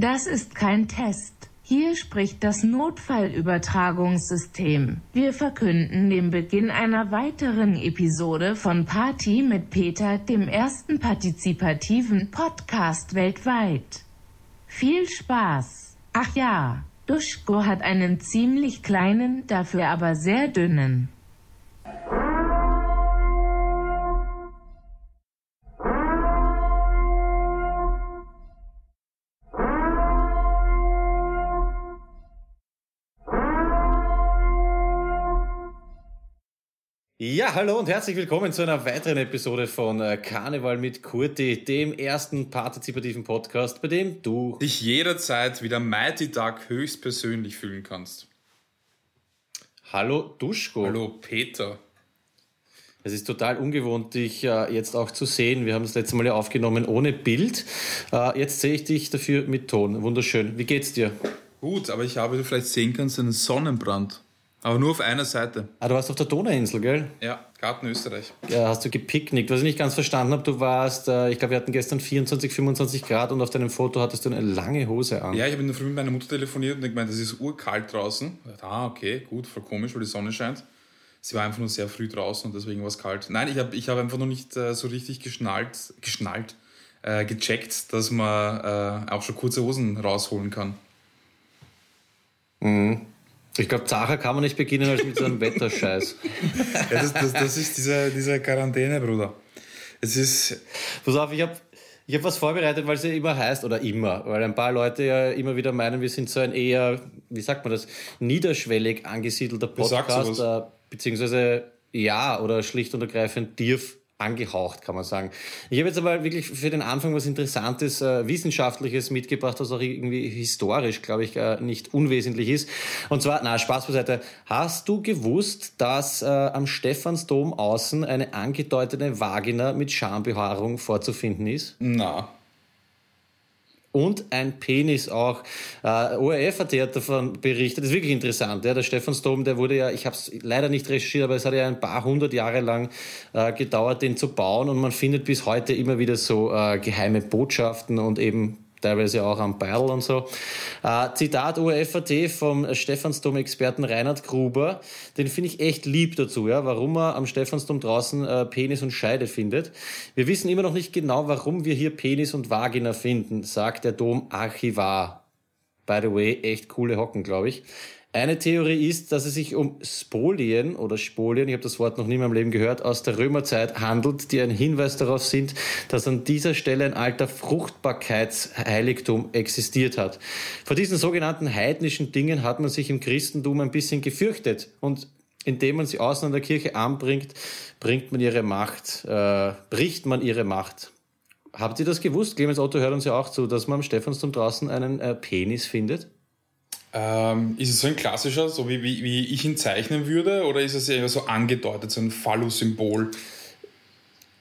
Das ist kein Test. Hier spricht das Notfallübertragungssystem. Wir verkünden den Beginn einer weiteren Episode von Party mit Peter, dem ersten partizipativen Podcast weltweit. Viel Spaß! Ach ja, Duschko hat einen ziemlich kleinen, dafür aber sehr dünnen. Ja, hallo und herzlich willkommen zu einer weiteren Episode von äh, Karneval mit Kurti, dem ersten partizipativen Podcast, bei dem du dich jederzeit wieder Mighty Duck höchstpersönlich fühlen kannst. Hallo Duschko. Hallo Peter. Es ist total ungewohnt, dich äh, jetzt auch zu sehen. Wir haben das letzte Mal ja aufgenommen ohne Bild. Äh, jetzt sehe ich dich dafür mit Ton. Wunderschön. Wie geht's dir? Gut, aber ich habe, wie du vielleicht sehen kannst, einen Sonnenbrand. Aber nur auf einer Seite. Ah, du warst auf der Donauinsel, gell? Ja, Garten Österreich. Ja, hast du gepicknickt. Was ich nicht ganz verstanden habe, du warst, äh, ich glaube, wir hatten gestern 24, 25 Grad und auf deinem Foto hattest du eine lange Hose an. Ja, ich habe in der Früh mit meiner Mutter telefoniert und ich gemeint, es ist urkalt draußen. Dachte, ah, okay, gut, voll komisch, weil die Sonne scheint. Sie war einfach nur sehr früh draußen und deswegen war es kalt. Nein, ich habe ich hab einfach noch nicht äh, so richtig geschnallt, geschnallt, äh, gecheckt, dass man äh, auch schon kurze Hosen rausholen kann. Mhm. Ich glaube, Zacher kann man nicht beginnen als mit so einem Wetterscheiß. ja, das, das, das, ist diese, diese Quarantäne, Bruder. Es ist. Pass auf, ich habe ich hab was vorbereitet, weil es ja immer heißt, oder immer, weil ein paar Leute ja immer wieder meinen, wir sind so ein eher, wie sagt man das, niederschwellig angesiedelter Podcast, äh, beziehungsweise ja, oder schlicht und ergreifend DIRF angehaucht, kann man sagen. Ich habe jetzt aber wirklich für den Anfang was Interessantes, äh, Wissenschaftliches mitgebracht, was auch irgendwie historisch, glaube ich, äh, nicht unwesentlich ist. Und zwar, na, Spaß beiseite. Hast du gewusst, dass äh, am Stephansdom außen eine angedeutete Vagina mit Schambehaarung vorzufinden ist? Na und ein Penis auch. Äh, ORF hat davon berichtet. Das ist wirklich interessant. Ja. Der Stephansdom, der wurde ja, ich habe es leider nicht recherchiert, aber es hat ja ein paar hundert Jahre lang äh, gedauert, den zu bauen. Und man findet bis heute immer wieder so äh, geheime Botschaften und eben teilweise auch am Beil und so. Äh, Zitat ORFAT vom Stephansdom-Experten Reinhard Gruber, den finde ich echt lieb dazu, ja, warum er am Stephansdom draußen äh, Penis und Scheide findet. Wir wissen immer noch nicht genau, warum wir hier Penis und Vagina finden, sagt der Dom-Archivar. By the way, echt coole Hocken, glaube ich. Eine Theorie ist, dass es sich um Spolien oder Spolien, ich habe das Wort noch nie in meinem Leben gehört, aus der Römerzeit handelt, die ein Hinweis darauf sind, dass an dieser Stelle ein alter Fruchtbarkeitsheiligtum existiert hat. Vor diesen sogenannten heidnischen Dingen hat man sich im Christentum ein bisschen gefürchtet und indem man sie außen an der Kirche anbringt, bringt man ihre Macht, äh, bricht man ihre Macht. Habt ihr das gewusst? Clemens Otto hört uns ja auch zu, dass man am Stephansdom draußen einen äh, Penis findet? Ähm, ist es so ein klassischer, so wie, wie, wie ich ihn zeichnen würde, oder ist es eher so angedeutet, so ein Phallus-Symbol?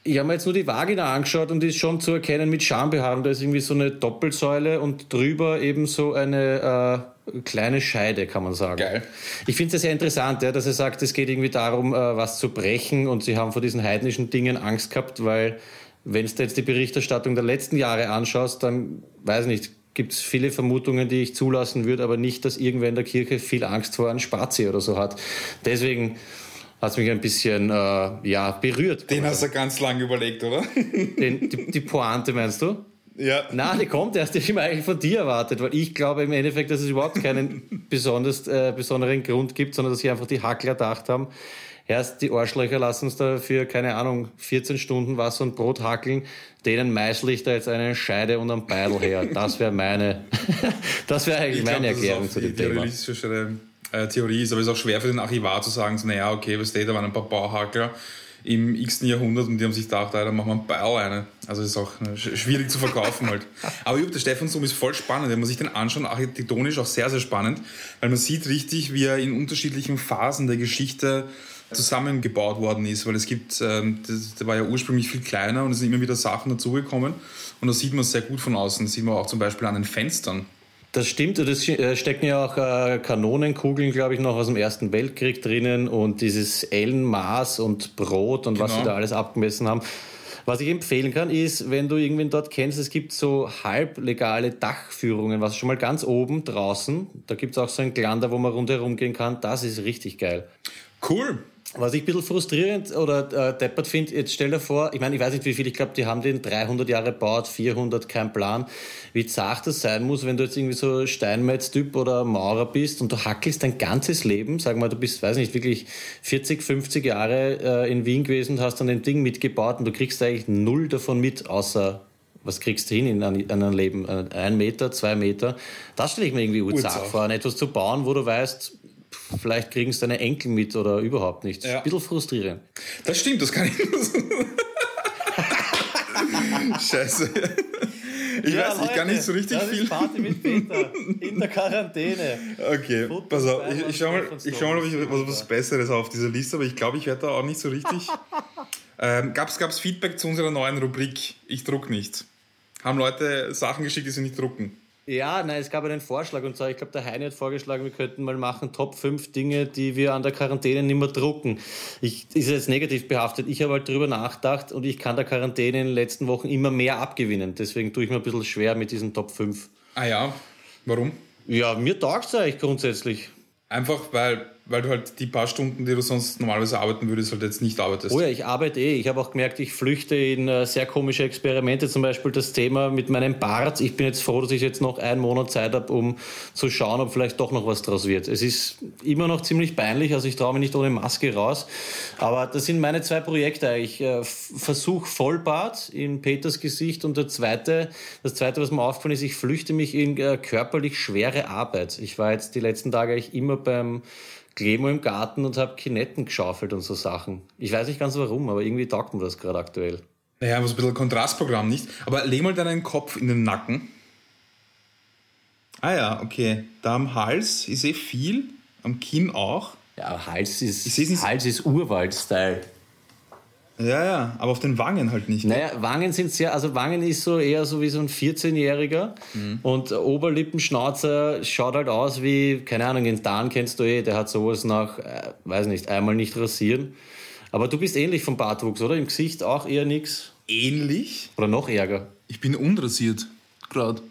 Ich habe mir jetzt nur die Vagina angeschaut und die ist schon zu erkennen mit Schambehaarung. Da ist irgendwie so eine Doppelsäule und drüber eben so eine äh, kleine Scheide, kann man sagen. Geil. Ich finde es sehr interessant, ja, dass er sagt, es geht irgendwie darum, äh, was zu brechen und sie haben vor diesen heidnischen Dingen Angst gehabt, weil wenn du jetzt die Berichterstattung der letzten Jahre anschaust, dann weiß nicht, gibt es viele Vermutungen, die ich zulassen würde, aber nicht, dass irgendwer in der Kirche viel Angst vor einem Spazi oder so hat. Deswegen hat es mich ein bisschen äh, ja, berührt. Den hast du ganz lange überlegt, oder? Den, die, die Pointe meinst du? Ja. Nein, die kommt erst, die ich mir eigentlich von dir erwartet, weil ich glaube im Endeffekt, dass es überhaupt keinen besonders, äh, besonderen Grund gibt, sondern dass sie einfach die Hackler gedacht haben, erst die Arschlöcher lassen uns da für, keine Ahnung, 14 Stunden Wasser und Brot hackeln, denen meißel ich da jetzt eine Scheide und einen Beidel her. Das wäre meine, das wäre eigentlich meine glaub, Erklärung zu dem Thema. äh, Theorie ist, aber es ist auch schwer für den Archivar zu sagen, so, naja, okay, was steht, da waren ein paar Bauhackler im x. Jahrhundert und die haben sich gedacht, da machen wir einen Beil eine. Also ist auch ne, schwierig zu verkaufen halt. Aber überhaupt der Stephansdom ist voll spannend. Wenn man sich den anschaut, architektonisch auch sehr, sehr spannend, weil man sieht richtig, wie er in unterschiedlichen Phasen der Geschichte zusammengebaut worden ist, weil es gibt, ähm, das, der war ja ursprünglich viel kleiner und es sind immer wieder Sachen dazugekommen und da sieht man es sehr gut von außen. Das sieht man auch zum Beispiel an den Fenstern. Das stimmt, das äh, stecken ja auch äh, Kanonenkugeln, glaube ich, noch aus dem Ersten Weltkrieg drinnen und dieses Ellenmaß und Brot und genau. was sie da alles abgemessen haben. Was ich empfehlen kann, ist, wenn du irgendwen dort kennst, es gibt so halblegale Dachführungen, was schon mal ganz oben draußen, da gibt es auch so ein Glander, wo man rundherum gehen kann, das ist richtig geil. Cool. Was ich ein bisschen frustrierend oder äh, deppert finde, jetzt stell dir vor, ich meine, ich weiß nicht wie viel, ich glaube, die haben den 300 Jahre gebaut, 400, kein Plan, wie zart das sein muss, wenn du jetzt irgendwie so Steinmetz-Typ oder Maurer bist und du hackelst dein ganzes Leben, sag mal, du bist, weiß nicht, wirklich 40, 50 Jahre äh, in Wien gewesen und hast dann ein Ding mitgebaut und du kriegst eigentlich null davon mit, außer was kriegst du hin in einem Leben? Ein Meter, zwei Meter? Das stelle ich mir irgendwie urzart vor, an etwas zu bauen, wo du weißt, vielleicht kriegen es deine Enkel mit oder überhaupt nichts. Ja. Ein bisschen frustrierend. Das stimmt, das kann ich nur Scheiße. Ich ja, weiß, Leute, ich kann nicht so richtig das viel. Ist Party mit Peter in der Quarantäne. Okay, Fotos pass auf. Ich, ich schau mal, ich schau mal, ob ich was, was Besseres auf dieser Liste, aber ich glaube, ich werde da auch nicht so richtig. ähm, Gab es Feedback zu unserer neuen Rubrik Ich druck nicht? Haben Leute Sachen geschickt, die sie nicht drucken? Ja, nein, es gab einen Vorschlag und zwar, ich glaube, der Heine hat vorgeschlagen, wir könnten mal machen Top 5 Dinge, die wir an der Quarantäne nicht mehr drucken. Ich, ist jetzt negativ behaftet. Ich habe halt drüber nachgedacht und ich kann der Quarantäne in den letzten Wochen immer mehr abgewinnen. Deswegen tue ich mir ein bisschen schwer mit diesen Top 5. Ah ja, warum? Ja, mir taugt es eigentlich grundsätzlich. Einfach weil, weil du halt die paar Stunden, die du sonst normalerweise arbeiten würdest, halt jetzt nicht arbeitest. Oh ja, ich arbeite eh. Ich habe auch gemerkt, ich flüchte in äh, sehr komische Experimente. Zum Beispiel das Thema mit meinem Bart. Ich bin jetzt froh, dass ich jetzt noch einen Monat Zeit habe, um zu schauen, ob vielleicht doch noch was draus wird. Es ist immer noch ziemlich peinlich, also ich traue mich nicht ohne Maske raus. Aber das sind meine zwei Projekte. Ich äh, versuche Vollbart in Peters Gesicht und der zweite, das zweite, was mir aufgefallen ist, ich flüchte mich in äh, körperlich schwere Arbeit. Ich war jetzt die letzten Tage eigentlich immer beim Klemo im Garten und habe Kinetten geschaufelt und so Sachen. Ich weiß nicht ganz warum, aber irgendwie taugt mir das gerade aktuell. Naja, was ein bisschen Kontrastprogramm, nicht? Aber leg mal deinen Kopf in den Nacken. Ah ja, okay. Da am Hals ist eh viel, am Kinn auch. Ja, Hals ist, Hals ist Urwald-Style. Ja, ja, aber auf den Wangen halt nicht. Naja, Wangen sind sehr, also Wangen ist so eher so wie so ein 14-Jähriger mhm. und Oberlippenschnauzer schaut halt aus wie, keine Ahnung, den Dan kennst du eh, der hat sowas nach, äh, weiß nicht, einmal nicht rasieren. Aber du bist ähnlich vom Bartwuchs, oder? Im Gesicht auch eher nix? Ähnlich? Oder noch ärger? Ich bin unrasiert, gerade.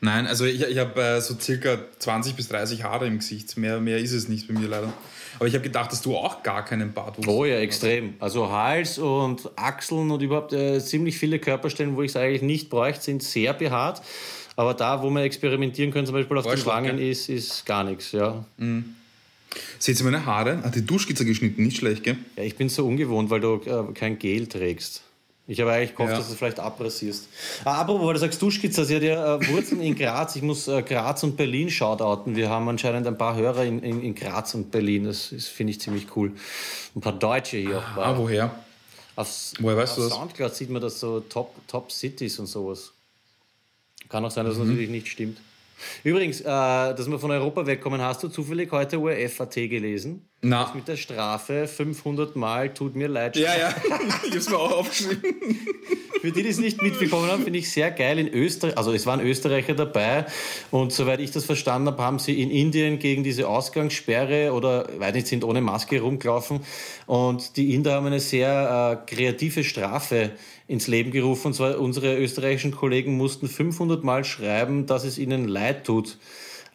Nein, also ich, ich habe äh, so circa 20 bis 30 Haare im Gesicht. Mehr, mehr ist es nicht bei mir leider. Aber ich habe gedacht, dass du auch gar keinen Bartwuchs hast. Oh ja, extrem. Also Hals und Achseln und überhaupt äh, ziemlich viele Körperstellen, wo ich es eigentlich nicht bräuchte, sind sehr behaart. Aber da, wo man experimentieren kann, zum Beispiel auf den Wangen, ist, ist gar nichts. Ja. Mhm. Seht ihr meine Haare? Hat die Duschskizze geschnitten, nicht schlecht, gell? Ja, ich bin so ungewohnt, weil du äh, kein Gel trägst. Ich habe eigentlich gehofft, ja. dass du es vielleicht abrasierst. Ah, apropos, weil du sagst Duschkizza, sie hat ja äh, Wurzeln in Graz. Ich muss äh, Graz und Berlin shoutouten. Wir haben anscheinend ein paar Hörer in, in, in Graz und Berlin. Das, das finde ich ziemlich cool. Ein paar Deutsche hier auch. Ah, woher? Auf, woher weißt auf du das? Soundcloud sieht man das so Top, Top Cities und sowas. Kann auch sein, dass mhm. das natürlich nicht stimmt. Übrigens, äh, dass wir von Europa wegkommen, hast du zufällig heute ORF.at gelesen? Na. Das mit der Strafe 500 Mal tut mir leid. Ja, ja, ich hab's mir auch aufgeschrieben. Für die, die es nicht mitbekommen haben, finde ich sehr geil. In Österreich, also es waren Österreicher dabei und soweit ich das verstanden habe, haben sie in Indien gegen diese Ausgangssperre oder, weiß nicht, sind ohne Maske rumgelaufen und die Inder haben eine sehr äh, kreative Strafe ins Leben gerufen. Und zwar unsere österreichischen Kollegen mussten 500 Mal schreiben, dass es ihnen leid tut.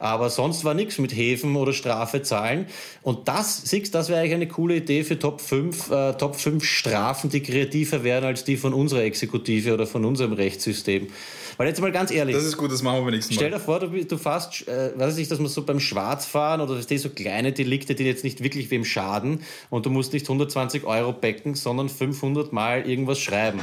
Aber sonst war nichts mit Häfen oder Strafe zahlen. Und das, siehst das wäre eigentlich eine coole Idee für Top 5, äh, Top 5 Strafen, die kreativer wären als die von unserer Exekutive oder von unserem Rechtssystem. Weil jetzt mal ganz ehrlich. Das ist gut, das machen wir beim nächsten Mal. Stell dir vor, du, du fährst, äh, weiß ich, dass man so beim Schwarzfahren oder das so kleine Delikte, die jetzt nicht wirklich wem schaden und du musst nicht 120 Euro becken, sondern 500 Mal irgendwas schreiben.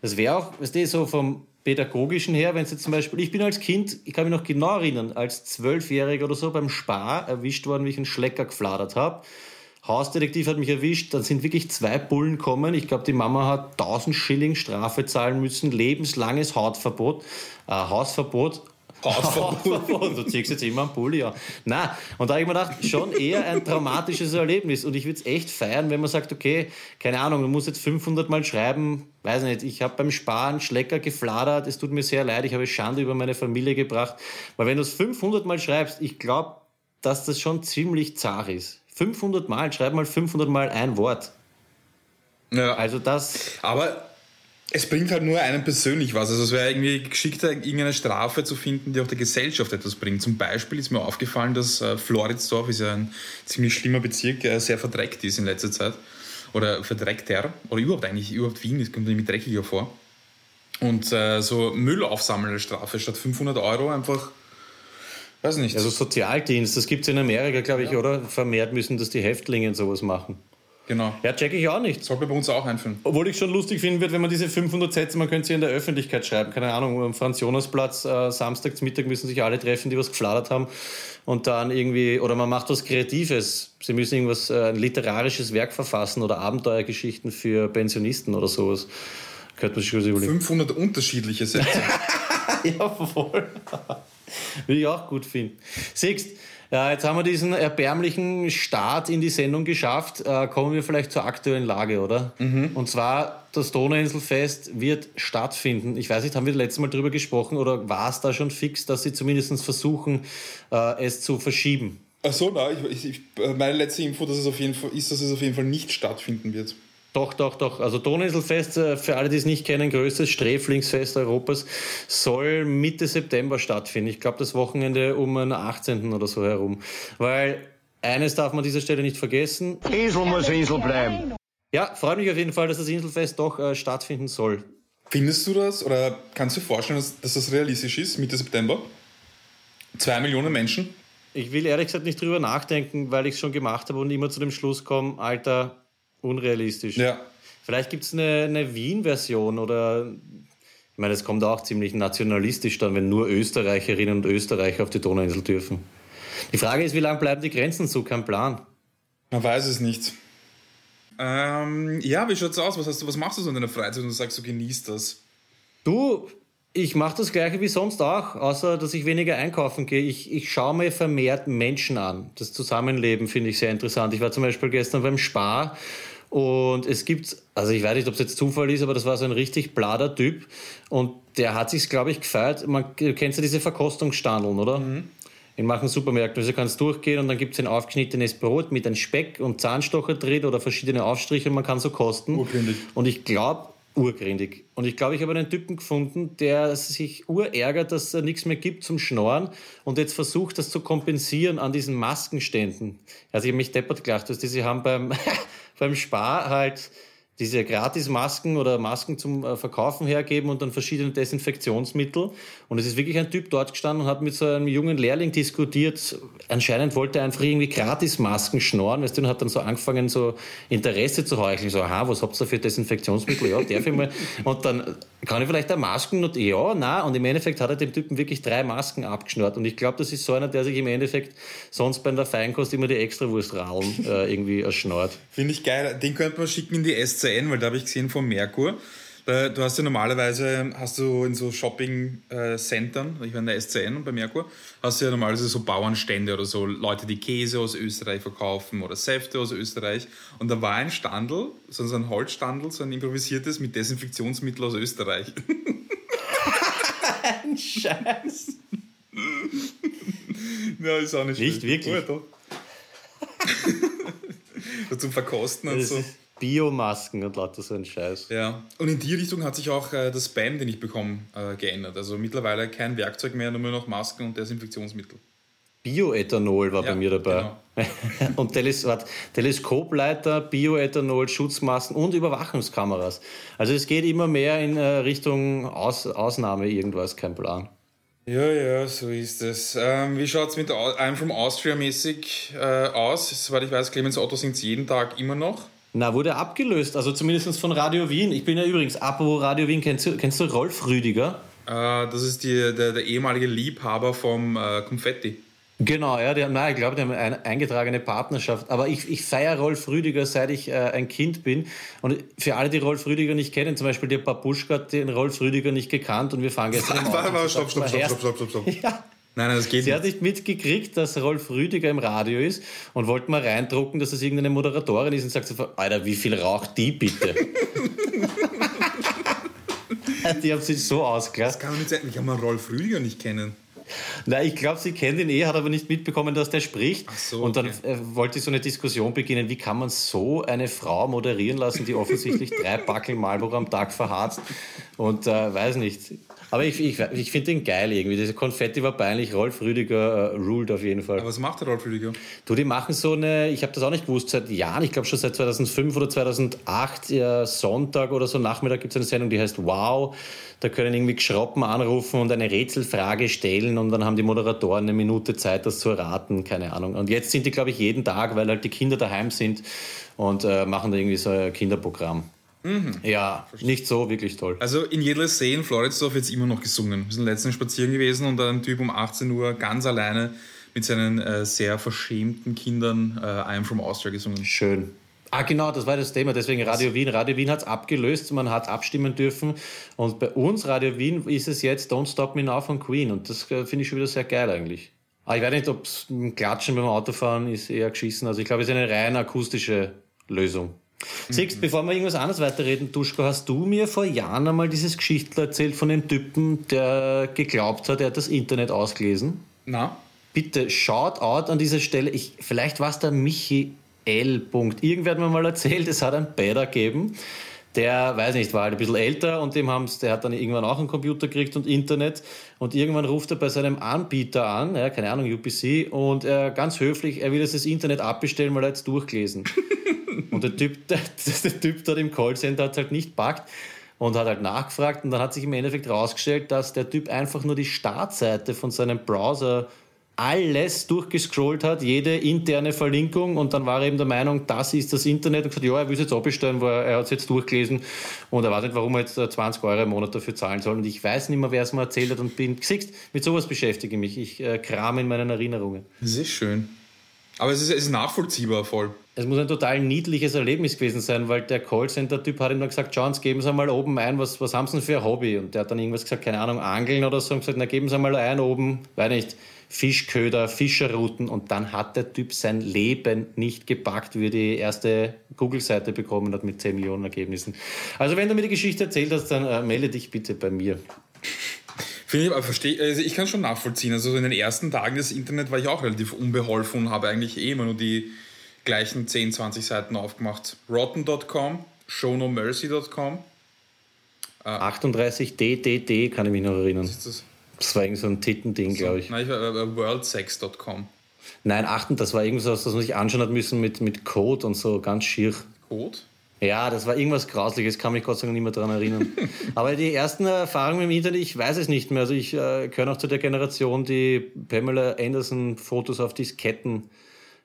Das wäre auch, weißt du, so vom pädagogischen her, wenn es jetzt zum Beispiel, ich bin als Kind, ich kann mich noch genau erinnern, als Zwölfjähriger oder so beim Spar erwischt worden, wie ich einen Schlecker gefladert habe. Hausdetektiv hat mich erwischt, dann sind wirklich zwei Bullen kommen. Ich glaube, die Mama hat 1000 Schilling Strafe zahlen müssen, lebenslanges Hautverbot, äh, Hausverbot Hausverbot. du ziehst jetzt immer einen Pulli an. Nein, und da habe ich mir gedacht, schon eher ein traumatisches Erlebnis. Und ich würde es echt feiern, wenn man sagt, okay, keine Ahnung, du musst jetzt 500 Mal schreiben, weiß nicht, ich habe beim Sparen Schlecker gefladert, es tut mir sehr leid, ich habe Schande über meine Familie gebracht. Weil wenn du es 500 Mal schreibst, ich glaube, dass das schon ziemlich zart ist. 500 Mal, schreib mal 500 Mal ein Wort. Ja. Also das... Aber Es bringt halt nur einem persönlich was. Also es wäre irgendwie geschickter, irgendeine Strafe zu finden, die auch der Gesellschaft etwas bringt. Zum Beispiel ist mir aufgefallen, dass äh, Floridsdorf ist ja ein ziemlich schlimmer Bezirk, der sehr verdreckt ist in letzter Zeit. Oder verdreckter. Oder überhaupt eigentlich, überhaupt Wien, das kommt nämlich dreckiger vor. Und äh, so Müll aufsammeln als Strafe statt 500 Euro einfach, weiß nicht. Also Sozialdienst, das gibt es in Amerika, glaube ich, ja. oder? Vermehrt müssen das die Häftlinge sowas machen. Genau. Ja, check ich auch nicht. Sollte bei uns auch einführen. Obwohl ich schon lustig finden würde, wenn man diese 500 Sätze, man könnte sie in der Öffentlichkeit schreiben. Keine Ahnung, am Franz-Jonas-Platz, äh, samstags Mittag müssen sich alle treffen, die was gefladert haben. Und dann irgendwie, oder man macht was Kreatives. Sie müssen irgendwas, äh, ein literarisches Werk verfassen oder Abenteuergeschichten für Pensionisten oder sowas. Könnte man sich überlegen. 500 unterschiedliche Sätze. ja, voll. Würde ich auch gut finden. Siehst, ja, jetzt haben wir diesen erbärmlichen Start in die Sendung geschafft. Äh, kommen wir vielleicht zur aktuellen Lage, oder? Mhm. Und zwar, das Donauinselfest wird stattfinden. Ich weiß nicht, haben wir letztes Mal darüber gesprochen oder war es da schon fix, dass sie zumindest versuchen, äh, es zu verschieben? Ach so, nein, ich, ich, meine letzte Info dass es auf jeden Fall, ist, dass es auf jeden Fall nicht stattfinden wird. Doch, doch, doch. Also Donauinselfest, äh, für alle, die es nicht kennen, größtes Sträflingsfest Europas, soll Mitte September stattfinden. Ich glaube, das Wochenende um den 18. oder so herum. Weil eines darf man an dieser Stelle nicht vergessen. Insel muss Insel bleiben. Ja, freut mich auf jeden Fall, dass das Inselfest doch äh, stattfinden soll. Findest du das oder kannst du dir vorstellen, dass, dass das realistisch ist, Mitte September? Zwei Millionen Menschen? Ich will ehrlich gesagt nicht drüber nachdenken, weil ich es schon gemacht habe und immer zu dem Schluss komme, Alter, unrealistisch. Ja. Vielleicht gibt es eine, eine Wien-Version oder ich meine, es kommt auch ziemlich nationalistisch dann, wenn nur Österreicherinnen und Österreicher auf die Donauinsel dürfen. Die Frage ist, wie lange bleiben die Grenzen zu? Kein Plan. Man weiß es nicht. Ähm, ja, wie schaut's aus? Was, hast du, was machst du so in deiner Freizeit und du sagst, du genießt das? Du, ich mache das gleiche wie sonst auch, außer dass ich weniger einkaufen gehe. Ich, ich schaue mir vermehrt Menschen an. Das Zusammenleben finde ich sehr interessant. Ich war zum Beispiel gestern beim Spar und es gibt, also ich weiß nicht, ob es jetzt Zufall ist, aber das war so ein richtig blader Typ. Und der hat sich, glaube ich, gefeiert. Man, du kennst ja diese Verkostungsstandeln, oder? Mhm. In manchen Supermärkten. Also du kannst durchgehen und dann gibt es ein aufgeschnittenes Brot mit einem Speck und Zahnstocher drin oder verschiedene Aufstriche und man kann so kosten. Urgründig. Und ich glaube, urgründig. Und ich glaube, ich habe einen Typen gefunden, der sich urärgert, dass er nichts mehr gibt zum Schnorren und jetzt versucht, das zu kompensieren an diesen Maskenständen. Also ich habe mich deppert gelacht, dass die sie haben beim beim Spar halt diese Gratis-Masken oder Masken zum äh, Verkaufen hergeben und dann verschiedene Desinfektionsmittel. Und es ist wirklich ein Typ dort gestanden und hat mit so einem jungen Lehrling diskutiert. Anscheinend wollte er einfach irgendwie Gratis-Masken schnorren. Weißt du, und hat dann so angefangen, so Interesse zu heucheln. So, aha, was habt ihr für Desinfektionsmittel? Ja, darf ich mal. Und dann kann ich vielleicht eine Masken? Und ja, na. Und im Endeffekt hat er dem Typen wirklich drei Masken abgeschnort. Und ich glaube, das ist so einer, der sich im Endeffekt sonst bei der Feinkost immer die Extrawurstrahlen äh, irgendwie erschnort. Finde ich geil. Den könnte man schicken in die SCN, weil da habe ich gesehen von Merkur. Du hast ja normalerweise, hast du in so Shopping-Centern, ich war in der SCN und bei Merkur, hast du ja normalerweise so Bauernstände oder so Leute, die Käse aus Österreich verkaufen oder Säfte aus Österreich. Und da war ein Standel, so ein Holzstandel, so ein improvisiertes mit Desinfektionsmittel aus Österreich. ein Scheiß. ja, ist auch nicht Nicht schlecht. wirklich? Oh, so zum Verkosten und so. Biomasken und lauter so ein Scheiß. Ja, und in die Richtung hat sich auch äh, das Spam, den ich bekomme, äh, geändert. Also mittlerweile kein Werkzeug mehr, nur noch Masken und Desinfektionsmittel. Bioethanol war ja, bei mir dabei. Genau. und Teles wart, Teleskopleiter, Bioethanol, Schutzmasken und Überwachungskameras. Also es geht immer mehr in äh, Richtung Aus Ausnahme irgendwas, kein Plan. Ja, ja, so ist es. Ähm, wie schaut es mit I'm from Austria mäßig äh, aus? Soweit ich weiß, Clemens Otto singt jeden Tag immer noch. Na, wurde abgelöst, also zumindest von Radio Wien. Ich bin ja übrigens, apropos Radio Wien, kennst du, kennst du Rolf Rüdiger? Äh, das ist die, der, der, ehemalige Liebhaber vom äh, Konfetti. Genau, ja, die haben, nein, ich glaube, die haben eine eingetragene Partnerschaft. Aber ich, ich feiere Rolf Rüdiger, seit ich äh, ein Kind bin. Und für alle, die Rolf Rüdiger nicht kennen, zum Beispiel der Papuschka hat den Rolf Rüdiger nicht gekannt und wir fahren gestern im Auto. Stopp, stopp, stopp, stopp, stopp, stopp, stopp. Ja. Nein, nein, das geht Sie nicht. hat nicht mitgekriegt, dass Rolf Rüdiger im Radio ist und wollte mal reindrucken, dass es irgendeine Moderatorin ist und sagt so, Alter, wie viel raucht die bitte? die haben sich so ausgelassen. Das kann man nicht sein. Ich kann mal Rolf Rüdiger nicht kennen. Na, ich glaube, sie kennt ihn eh, hat aber nicht mitbekommen, dass der spricht. Ach so, Und dann okay. äh, wollte ich so eine Diskussion beginnen, wie kann man so eine Frau moderieren lassen, die offensichtlich drei Backel Marlboro am Tag verharzt und äh, weiß nicht. Aber ich, ich, ich finde den geil irgendwie. Diese Konfetti war peinlich. Rolf Rüdiger äh, ruled auf jeden Fall. Aber was macht der Rolf Rüdiger? Du, die machen so eine, ich habe das auch nicht gewusst, seit Jahren, ich glaube schon seit 2005 oder 2008, ja, Sonntag oder so Nachmittag gibt es eine Sendung, die heißt Wow. Da können irgendwie Geschroppen anrufen und eine Rätselfrage stellen und dann haben die Moderatoren eine Minute Zeit, das zu erraten, keine Ahnung. Und jetzt sind die, glaube ich, jeden Tag, weil halt die Kinder daheim sind und äh, machen da irgendwie so ein Kinderprogramm. Ja, nicht so wirklich toll. Also in Jedler See in Floridsdorf wird immer noch gesungen. Wir sind letztens spazieren gewesen und ein Typ um 18 Uhr ganz alleine mit seinen äh, sehr verschämten Kindern äh, I Am From Austria gesungen. Schön. Ah, genau, das war das Thema. Deswegen Radio Wien. Radio Wien hat es abgelöst, man hat abstimmen dürfen. Und bei uns, Radio Wien, ist es jetzt Don't Stop Me Now von Queen. Und das äh, finde ich schon wieder sehr geil eigentlich. Aber ich weiß nicht, ob es Klatschen beim Autofahren ist eher geschissen. Also ich glaube, es ist eine rein akustische Lösung. Siehst, bevor wir irgendwas anderes weiterreden, Duschko, hast du mir vor Jahren einmal dieses Geschichtel erzählt von dem Typen, der geglaubt hat, er hat das Internet ausgelesen? Na? Bitte, shout out an dieser Stelle. Ich, vielleicht war es der Michi L. Punkt. Irgendwer hat mir mal erzählt, es hat einen Bäder gegeben. Der, weiß nicht, war halt ein bisschen älter und dem haben's, der hat dann irgendwann auch einen Computer gekriegt und Internet. Und irgendwann ruft er bei seinem Anbieter an, ja, keine Ahnung, UPC, und er ganz höflich, er will jetzt das Internet abbestellen, weil er jetzt durchgelesen. und der Typ, der, der Typ dort im Callcenter hat es halt nicht packt und hat halt nachgefragt und dann hat sich im Endeffekt rausgestellt, dass der Typ einfach nur die Startseite von seinem Browser alles durchgescrollt hat, jede interne Verlinkung und dann war er eben der Meinung, das ist das Internet und gesagt, ja, er will es jetzt abbestellen, weil er hat es jetzt durchgelesen und er weiß nicht, warum er jetzt äh, 20 Euro im Monat dafür zahlen soll und ich weiß nicht mehr, wer es mir erzählt hat und bin, siehst, mit sowas beschäftige ich mich, ich äh, krame in meinen Erinnerungen. Das ist schön. Aber es ist, es ist nachvollziehbar voll. Es muss ein total niedliches Erlebnis gewesen sein, weil der Callcenter-Typ hat ihm dann gesagt, Sie, geben Sie mal oben ein, was, was haben Sie denn für ein Hobby? Und der hat dann irgendwas gesagt, keine Ahnung, Angeln oder so, und gesagt, na geben Sie mal ein oben, weiß nicht, Fischköder, Fischerrouten und dann hat der Typ sein Leben nicht gepackt, wie er die erste Google-Seite bekommen hat mit 10 Millionen Ergebnissen. Also wenn du mir die Geschichte erzählt hast, dann äh, melde dich bitte bei mir. Finde ich, aber verstehe, also ich kann schon nachvollziehen. Also so in den ersten Tagen des Internet war ich auch relativ unbeholfen und habe eigentlich eh immer nur die gleichen 10, 20 Seiten aufgemacht. Rotten.com, shownomercy.com. 38DDD kann ich mich noch erinnern. Ist das? Das war irgend so ein Tittending, glaube ich. Nein, ich war äh, worldsex.com. Nein, achten, das war irgendwas, das man sich anschauen hat müssen mit, mit Code und so, ganz schier. Code? Ja, das war irgendwas Grausliches, kann mich Gott sei Dank nicht mehr daran erinnern. Aber die ersten Erfahrungen im Internet, ich weiß es nicht mehr. Also ich äh, gehöre noch zu der Generation, die Pamela Anderson Fotos auf Disketten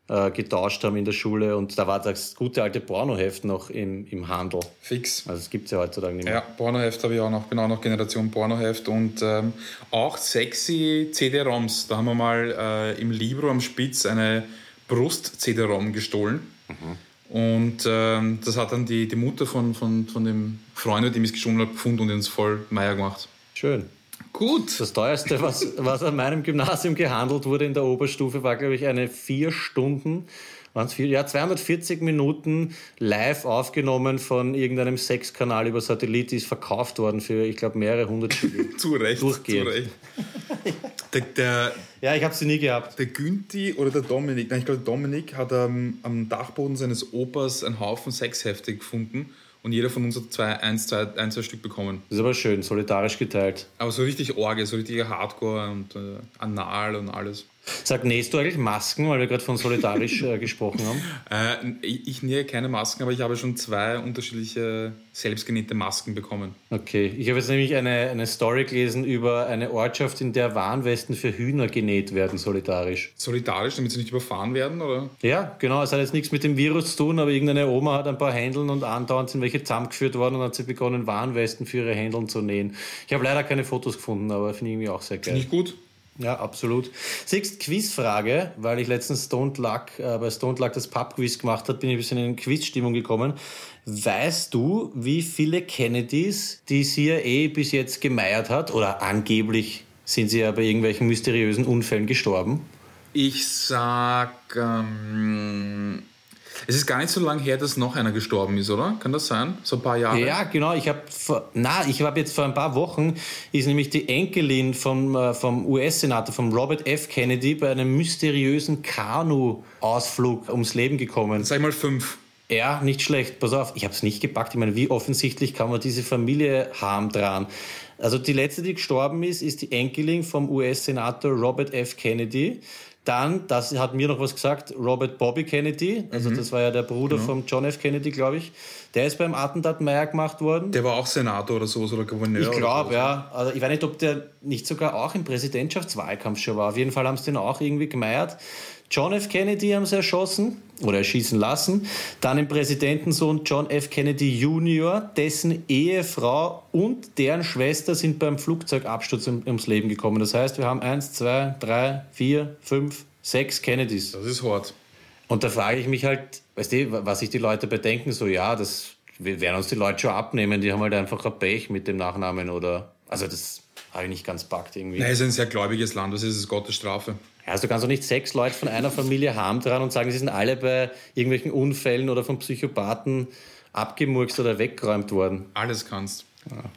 äh, getauscht haben in der Schule und da war das gute alte Pornoheft noch im, im Handel. Fix. Also das gibt es ja heutzutage nicht mehr. Ja, Pornoheft habe ich auch noch, bin auch noch Generation Pornoheft und ähm, auch sexy CD-ROMs. Da haben wir mal äh, im Libro am Spitz eine Brust-CD-ROM gestohlen. Und ähm, das hat dann die, die Mutter von, von, von dem Freund, mit dem ich es gestohlen habe, gefunden und uns voll Meier gemacht. Schön. Gut. Das teuerste, was, was an meinem Gymnasium gehandelt wurde in der Oberstufe, war, glaube ich, eine vier Stunden, waren's vier, ja, 240 Minuten live aufgenommen von irgendeinem Sexkanal über Satellit, die ist verkauft worden für, ich glaube, mehrere hundert Schilling. Zu Recht. Durchgehend. Zu Recht. Der, der, Ja, ich habe sie nie gehabt. der Günti oder der Dominik, nein, ich glaube, Dominik hat ähm, am Dachboden seines Opas einen Haufen Sexhefte gefunden und jeder von uns hat zwei, eins, zwei, ein, zwei Stück bekommen. Das ist aber schön, solidarisch geteilt. Aber so richtig Orge, so richtiger Hardcore und äh, Anal und alles. Sag, nähst du eigentlich Masken, weil wir gerade von solidarisch äh, gesprochen haben? Äh, ich, ich nähe keine Masken, aber ich habe schon zwei unterschiedliche selbstgenähte Masken bekommen. Okay, ich habe jetzt nämlich eine, eine Story gelesen über eine Ortschaft, in der Warnwesten für Hühner genäht werden, solidarisch. Solidarisch, damit sie nicht überfahren werden, oder? Ja, genau. Es hat jetzt nichts mit dem Virus zu tun, aber irgendeine Oma hat ein paar Händeln und andauernd sind welche zusammengeführt worden und hat sie begonnen, Warnwesten für ihre Händeln zu nähen. Ich habe leider keine Fotos gefunden, aber finde ich irgendwie auch sehr geil. Nicht gut? Ja, absolut. Siehst, Quizfrage, weil ich letztens Stone Luck, äh, bei Stone Luck das Pub-Quiz gemacht habe, bin ich ein bisschen in Quizstimmung gekommen. Weißt du, wie viele Kennedys die CIA bis jetzt gemeiert hat? Oder angeblich sind sie ja bei irgendwelchen mysteriösen Unfällen gestorben? Ich sag. Ähm, Es ist gar nicht so lange her, dass noch einer gestorben ist, oder? Kann das sein? So ein paar Jahre? Ja, genau. Ich habe na, ich habe jetzt vor ein paar Wochen ist nämlich die Enkelin vom, äh, vom US-Senator, vom Robert F. Kennedy, bei einem mysteriösen Kanu-Ausflug ums Leben gekommen. Sag mal fünf. Ja, nicht schlecht. Pass auf, ich habe es nicht gepackt. Ich meine, wie offensichtlich kann man diese Familie haben dran? Also die letzte, die gestorben ist, ist die Enkelin vom US-Senator Robert F. Kennedy. Dann, das hat mir noch was gesagt, Robert Bobby Kennedy, also mhm. das war ja der Bruder genau. von John F. Kennedy, glaube ich. Der ist beim Attentat Meier gemacht worden. Der war auch Senator oder sowas oder Gouverneur. Ich glaube, ja. Also ich weiß nicht, ob der nicht sogar auch im Präsidentschaftswahlkampf schon war. Auf jeden Fall haben sie den auch irgendwie gemeiert. John F. Kennedy haben sie erschossen oder erschießen lassen. Dann den Präsidentensohn John F. Kennedy Jr., dessen Ehefrau und deren Schwester sind beim Flugzeugabsturz ums Leben gekommen. Das heißt, wir haben eins, zwei, drei, vier, fünf, sechs Kennedys. Das ist hart. Und da frage ich mich halt, weißt du, was sich die Leute bedenken, so ja, das werden uns die Leute schon abnehmen, die haben halt einfach ein Pech mit dem Nachnamen oder, also das habe ich nicht ganz packt irgendwie. Nein, es ist ein sehr gläubiges Land, das ist Gottes Strafe. Also du kannst doch nicht sechs Leute von einer Familie haben dran und sagen, sie sind alle bei irgendwelchen Unfällen oder von Psychopathen abgemurkst oder weggeräumt worden. Alles kannst.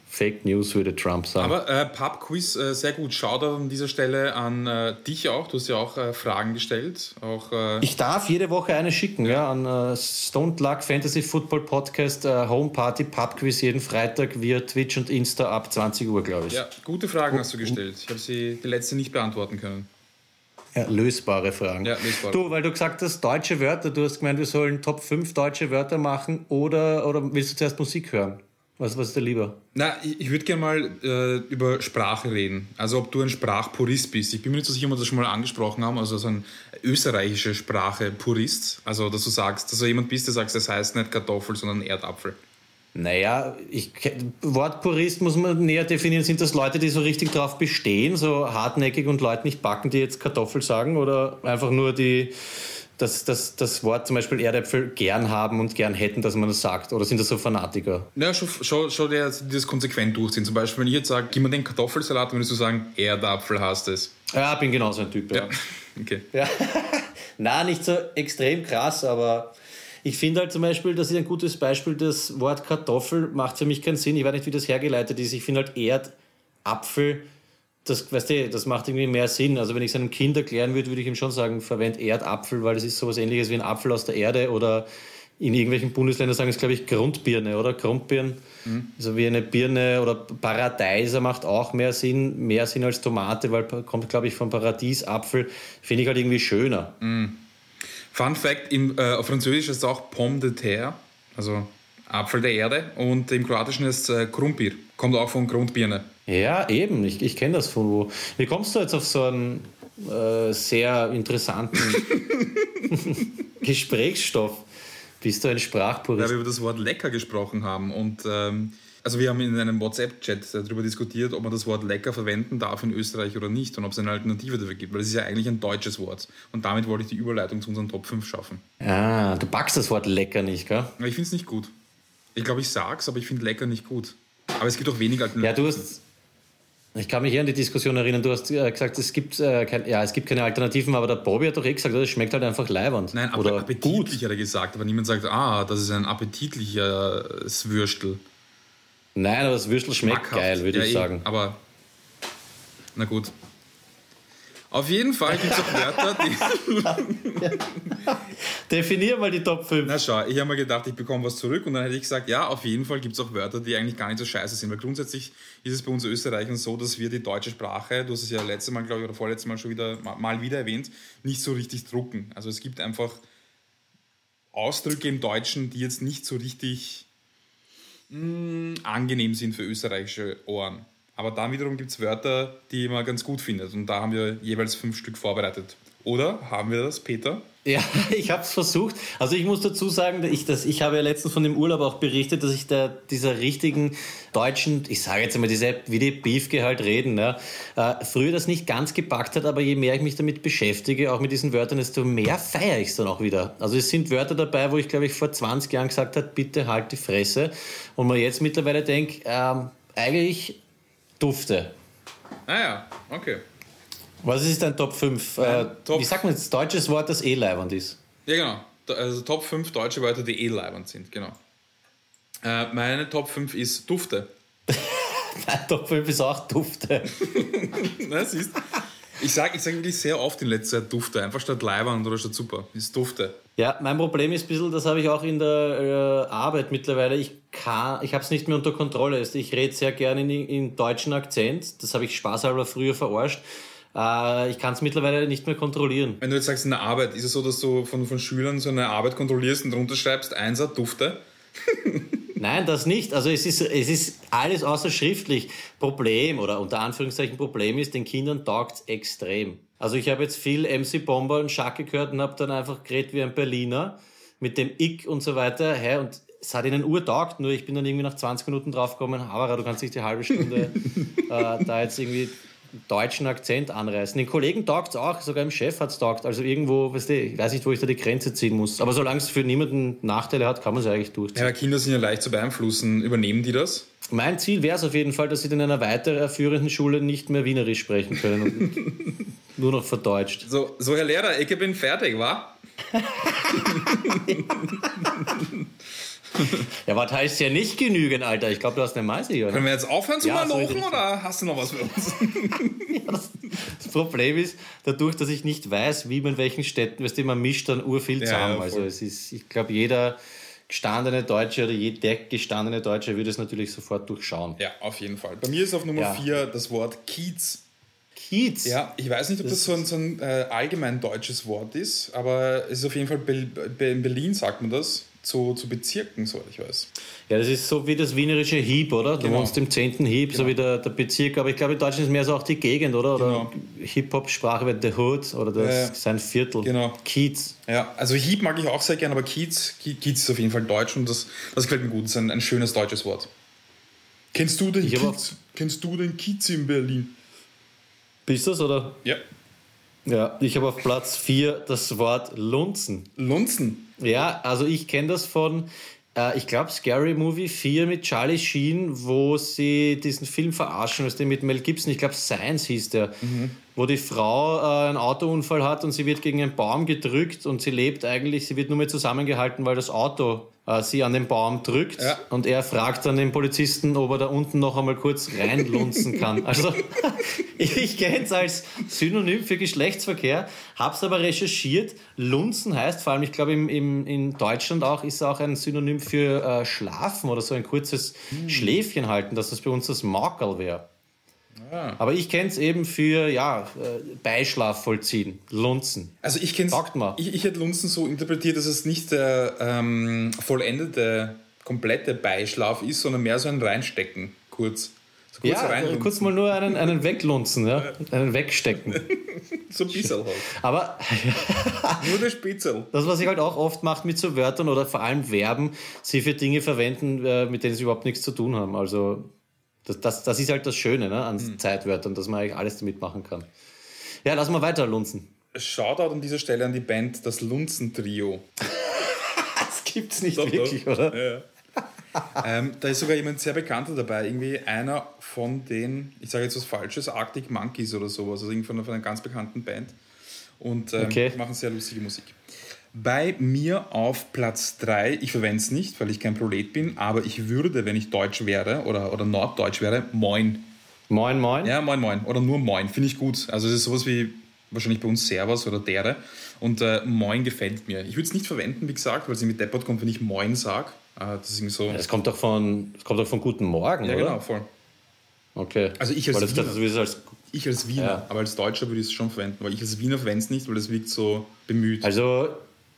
Fake News würde Trump sagen. Aber äh, Pub-Quiz, äh, sehr gut. Shoutout an dieser Stelle an äh, dich auch. Du hast ja auch äh, Fragen gestellt. Auch, äh, ich darf jede Woche eine schicken, ja, an äh, Stone Luck Fantasy Football Podcast äh, Home Party Pub-Quiz jeden Freitag via Twitch und Insta ab 20 Uhr, glaube ich. Ja, gute Fragen hast du gestellt. Ich habe sie die letzte nicht beantworten können. Ja, lösbare Fragen. Ja, lösbare. Du, weil du gesagt hast, deutsche Wörter, du hast gemeint, wir sollen Top 5 deutsche Wörter machen oder, oder willst du zuerst Musik hören? Was, was ist dir lieber? Na, ich, ich würde gerne mal äh, über Sprache reden. Also ob du ein Sprachpurist bist. Ich bin mir nicht so sicher, ob wir das schon mal angesprochen haben. Also so ein österreichischer Sprache-Purist. Also dass du sagst, dass du jemand bist, der sagt, das heißt nicht Kartoffel, sondern Erdapfel. Naja, ich, Wortpurist muss man näher definieren. Sind das Leute, die so richtig drauf bestehen, so hartnäckig und Leute nicht backen, die jetzt Kartoffel sagen? Oder einfach nur die, das, das, das Wort zum Beispiel Erdäpfel gern haben und gern hätten, dass man das sagt? Oder sind das so Fanatiker? Ja, schon, schon, schon der, die das konsequent durchziehen. Zum Beispiel, wenn ich jetzt sage, gib mir den Kartoffelsalat, würdest du sagen, Erdapfel hast es. Ja, bin genauso ein Typ. Ja. ja. Okay. Ja. Na, nicht so extrem krass, aber ich finde halt zum Beispiel, das ist ein gutes Beispiel, das Wort Kartoffel macht für mich keinen Sinn. Ich weiß nicht, wie das hergeleitet ist. Ich finde halt Erdapfel, das, weißt du, das macht irgendwie mehr Sinn. Also wenn ich es einem Kind erklären würde, würde ich ihm schon sagen, verwend Erdapfel, weil das ist sowas ähnliches wie ein Apfel aus der Erde oder in irgendwelchen Bundesländern sagen es, glaube ich, Grundbirne, oder? Grundbirnen. Mhm. Also wie eine Birne oder Paradeiser macht auch mehr Sinn, mehr Sinn als Tomate, weil kommt, glaube ich, vom Paradiesapfel. Finde ich halt irgendwie schöner. Mhm. Fun Fact: im, äh, auf Französisch ist es auch Pomme de terre, also Apfel der Erde, und im Kroatischen ist es äh, Krumpir, kommt auch von Grundbirne. Ja, eben, ich, ich kenne das von wo. Wie kommst du jetzt auf so einen äh, sehr interessanten Gesprächsstoff? Bist du ein Sprachpurist? Weil wir über das Wort lecker gesprochen haben und ähm, also wir haben in einem WhatsApp-Chat darüber diskutiert, ob man das Wort lecker verwenden darf in Österreich oder nicht und ob es eine Alternative dafür gibt, weil es ist ja eigentlich ein deutsches Wort. Und damit wollte ich die Überleitung zu unseren Top 5 schaffen. Ah, du packst das Wort lecker nicht, gell? Ich finde es nicht gut. Ich glaube, ich sag's, aber ich finde lecker nicht gut. Aber es gibt auch weniger Alternativen. Ja, du hast. Ich kann mich hier an die Diskussion erinnern. Du hast äh, gesagt, es gibt, äh, kein, ja, es gibt keine Alternativen, aber der Bobby hat doch eh gesagt, das schmeckt halt einfach leiwand. Nein, aber appetitlich gut. hat er gesagt, aber niemand sagt, ah, das ist ein appetitliches Würstel. Nein, aber das Würstel schmeckt geil, würde ja, ich sagen. Aber, na gut. Auf jeden Fall gibt es auch Wörter, die. Definier mal die Top 5. Na schau, ich habe mir gedacht, ich bekomme was zurück und dann hätte ich gesagt, ja, auf jeden Fall gibt es auch Wörter, die eigentlich gar nicht so scheiße sind. Weil grundsätzlich ist es bei uns Österreichern so, dass wir die deutsche Sprache, du hast es ja letztes Mal, glaube ich, oder vorletztes Mal schon wieder mal wieder erwähnt, nicht so richtig drucken. Also es gibt einfach Ausdrücke im Deutschen, die jetzt nicht so richtig mh, mm, angenehm sind für österreichische Ohren. Aber dann wiederum gibt es Wörter, die man ganz gut findet. Und da haben wir jeweils fünf Stück vorbereitet. Oder haben wir das, Peter? Ja, ich habe es versucht. Also ich muss dazu sagen, ich, das, ich habe ja letztens von dem Urlaub auch berichtet, dass ich da dieser richtigen deutschen, ich sage jetzt einmal, diese, wie die Beefke halt reden, ja, äh, früher das nicht ganz gepackt hat, aber je mehr ich mich damit beschäftige, auch mit diesen Wörtern, desto mehr feiere ich es dann auch wieder. Also es sind Wörter dabei, wo ich glaube ich vor 20 Jahren gesagt habe, bitte halt die Fresse. Und man jetzt mittlerweile denkt, ähm, eigentlich dufte. Ah ja, okay. Was ist dein Top 5? Äh, Top wie sagt man jetzt? Deutsches Wort, das eh leibend ist. Ja, genau. also Top 5 deutsche Wörter, die eh leibend sind, genau. Äh, meine Top 5 ist Dufte. Mein Top 5 ist auch Dufte. Na, siehst ich sage ich sag wirklich sehr oft in letzter Zeit Dufte, einfach statt Leiband oder statt Super. Ist Dufte. Ja, mein Problem ist ein bisschen, das habe ich auch in der äh, Arbeit mittlerweile, ich kann, ich habe es nicht mehr unter Kontrolle. Also ich rede sehr gerne in, in deutschen Akzent, das habe ich spaßhalber früher verarscht. Äh, ich kann es mittlerweile nicht mehr kontrollieren. Wenn du jetzt sagst in der Arbeit, ist es so, dass du von, von Schülern so eine Arbeit kontrollierst und drunter schreibst, Einser, Dufte? Nein, das nicht. Also es ist, es ist alles außer schriftlich. Problem oder unter Anführungszeichen Problem ist, den Kindern taugt's extrem. Also ich habe jetzt viel MC Bomber und Schacke gehört und habe dann einfach geredet wie ein Berliner mit dem Ick und so weiter. Hey, und es hat ihnen urtaugt, nur ich bin dann irgendwie nach 20 Minuten draufgekommen, aber du kannst nicht die halbe Stunde äh, da jetzt irgendwie deutschen Akzent anreißen. Den Kollegen taugt es auch, sogar im Chef hat es taugt. Also irgendwo, weißt du, ich weiß nicht, wo ich da die Grenze ziehen muss. Aber solange es für niemanden Nachteile hat, kann man es eigentlich durchziehen. Ja, Kinder sind ja leicht zu beeinflussen. Übernehmen die das? Mein Ziel wäre es auf jeden Fall, dass sie in einer weiterführenden Schule nicht mehr Wienerisch sprechen können und nur noch verdeutscht. So, so Herr Lehrer, ich bin fertig, wa? Ja, was heißt ja nicht genügen, Alter? Ich glaube, du hast eine Meise hier. Können wir jetzt aufhören zu Ja, malochen oder hast du noch was für uns? Das Problem ist, dadurch, dass ich nicht weiß, wie man in welchen Städten, weißt du, man mischt dann urviel Ja, zusammen. ja, also voll. es ist, ich glaube, jeder gestandene Deutsche oder jeder gestandene Deutsche würde es natürlich sofort durchschauen. ja, auf jeden Fall. Bei mir ist auf Nummer Ja. 4 das Wort Kiez. Kiez. Ja, ich weiß nicht, ob das, so ein, so ein äh, allgemein deutsches Wort ist, aber es ist auf jeden Fall, Be Be in Berlin sagt man das, zu, zu Bezirken, soweit ich weiß. Ja, das ist so wie das wienerische Hieb, oder? Du Genau. wohnst im 10. Hieb, so wie der, der Bezirk. Aber ich glaube, in Deutschland ist mehr so auch die Gegend, oder? Oder Genau. Hip-Hop-Sprache wird The Hood oder das ja. sein Viertel. Genau. Kiez. Ja, also Hieb mag ich auch sehr gern, aber Kiez, Kie- Kiez ist auf jeden Fall deutsch und das, das gefällt mir gut. Das ist ein, ein schönes deutsches Wort. Kennst du den Ich Kiez? Kennst du den Kiez in Berlin? Bist du das, oder? Ja. Ja, ich habe auf Platz 4 das Wort Lunzen. Lunzen. Ja, also ich kenne das von, äh, ich glaube, Scary Movie 4 mit Charlie Sheen, wo sie diesen Film verarschen, was der mit Mel Gibson, ich glaube, Science hieß der, wo die Frau äh, einen Autounfall hat und sie wird gegen einen Baum gedrückt und sie lebt eigentlich, sie wird nur mehr zusammengehalten, weil das Auto äh, sie an den Baum drückt Ja. und er fragt dann den Polizisten, ob er da unten noch einmal kurz reinlunzen kann. Also ich kenne es als Synonym für Geschlechtsverkehr, habe es aber recherchiert. Lunzen heißt, vor allem ich glaube im, im, in Deutschland auch, ist auch ein Synonym für äh, Schlafen oder so ein kurzes Schläfchen halten, dass das bei uns das Makel wäre. Aber ich kenne es eben für ja, äh, Beischlaf vollziehen, Lunzen. Also ich kenne Sagt mal. Ich, ich hätte Lunzen so interpretiert, dass es nicht der ähm, vollendete, komplette Beischlaf ist, sondern mehr so ein Reinstecken, kurz. So kurz Ja, äh, reinlunzen. kurz mal nur einen, einen weglunzen, ja? einen wegstecken. So ein bisschen halt. Aber Nur der Spitzel. Das, was ich halt auch oft mache mit so Wörtern oder vor allem Verben, sie für Dinge verwenden, äh, mit denen sie überhaupt nichts zu tun haben. Also das, das, das ist halt das Schöne ne, an Hm. Zeitwörtern, dass man eigentlich alles damit machen kann. Ja, lass mal weiter lunzen. Shoutout an dieser Stelle an die Band Das Lunzen-Trio. Das gibt's nicht Doch, wirklich, doch. oder? Ja. ähm, da ist sogar jemand sehr bekannter dabei. Irgendwie einer von den, ich sage jetzt was Falsches, Arctic Monkeys oder sowas. Also irgendwie von, von einer ganz bekannten Band. Und ähm, Okay. machen sehr lustige Musik. Bei mir auf Platz 3, ich verwende es nicht, weil ich kein Prolet bin, aber ich würde, wenn ich Deutsch wäre oder, oder Norddeutsch wäre, Moin. Moin, moin. Ja, Moin Moin. Oder nur Moin, finde ich gut. Also es ist sowas wie wahrscheinlich bei uns Servus oder Dere. Und äh, Moin gefällt mir. Ich würde es nicht verwenden, wie gesagt, weil es irgendwie deppert kommt, wenn ich Moin sage. Äh, das ist irgendwie so... Das kommt doch von, kommt doch von Guten Morgen, ja, oder? genau, voll. Okay. Also ich als Weil das, das, Wiener. das, als, Ich als Wiener, Ja. aber als Deutscher würde ich es schon verwenden, weil ich als Wiener verwende es nicht, weil das wirkt so bemüht. also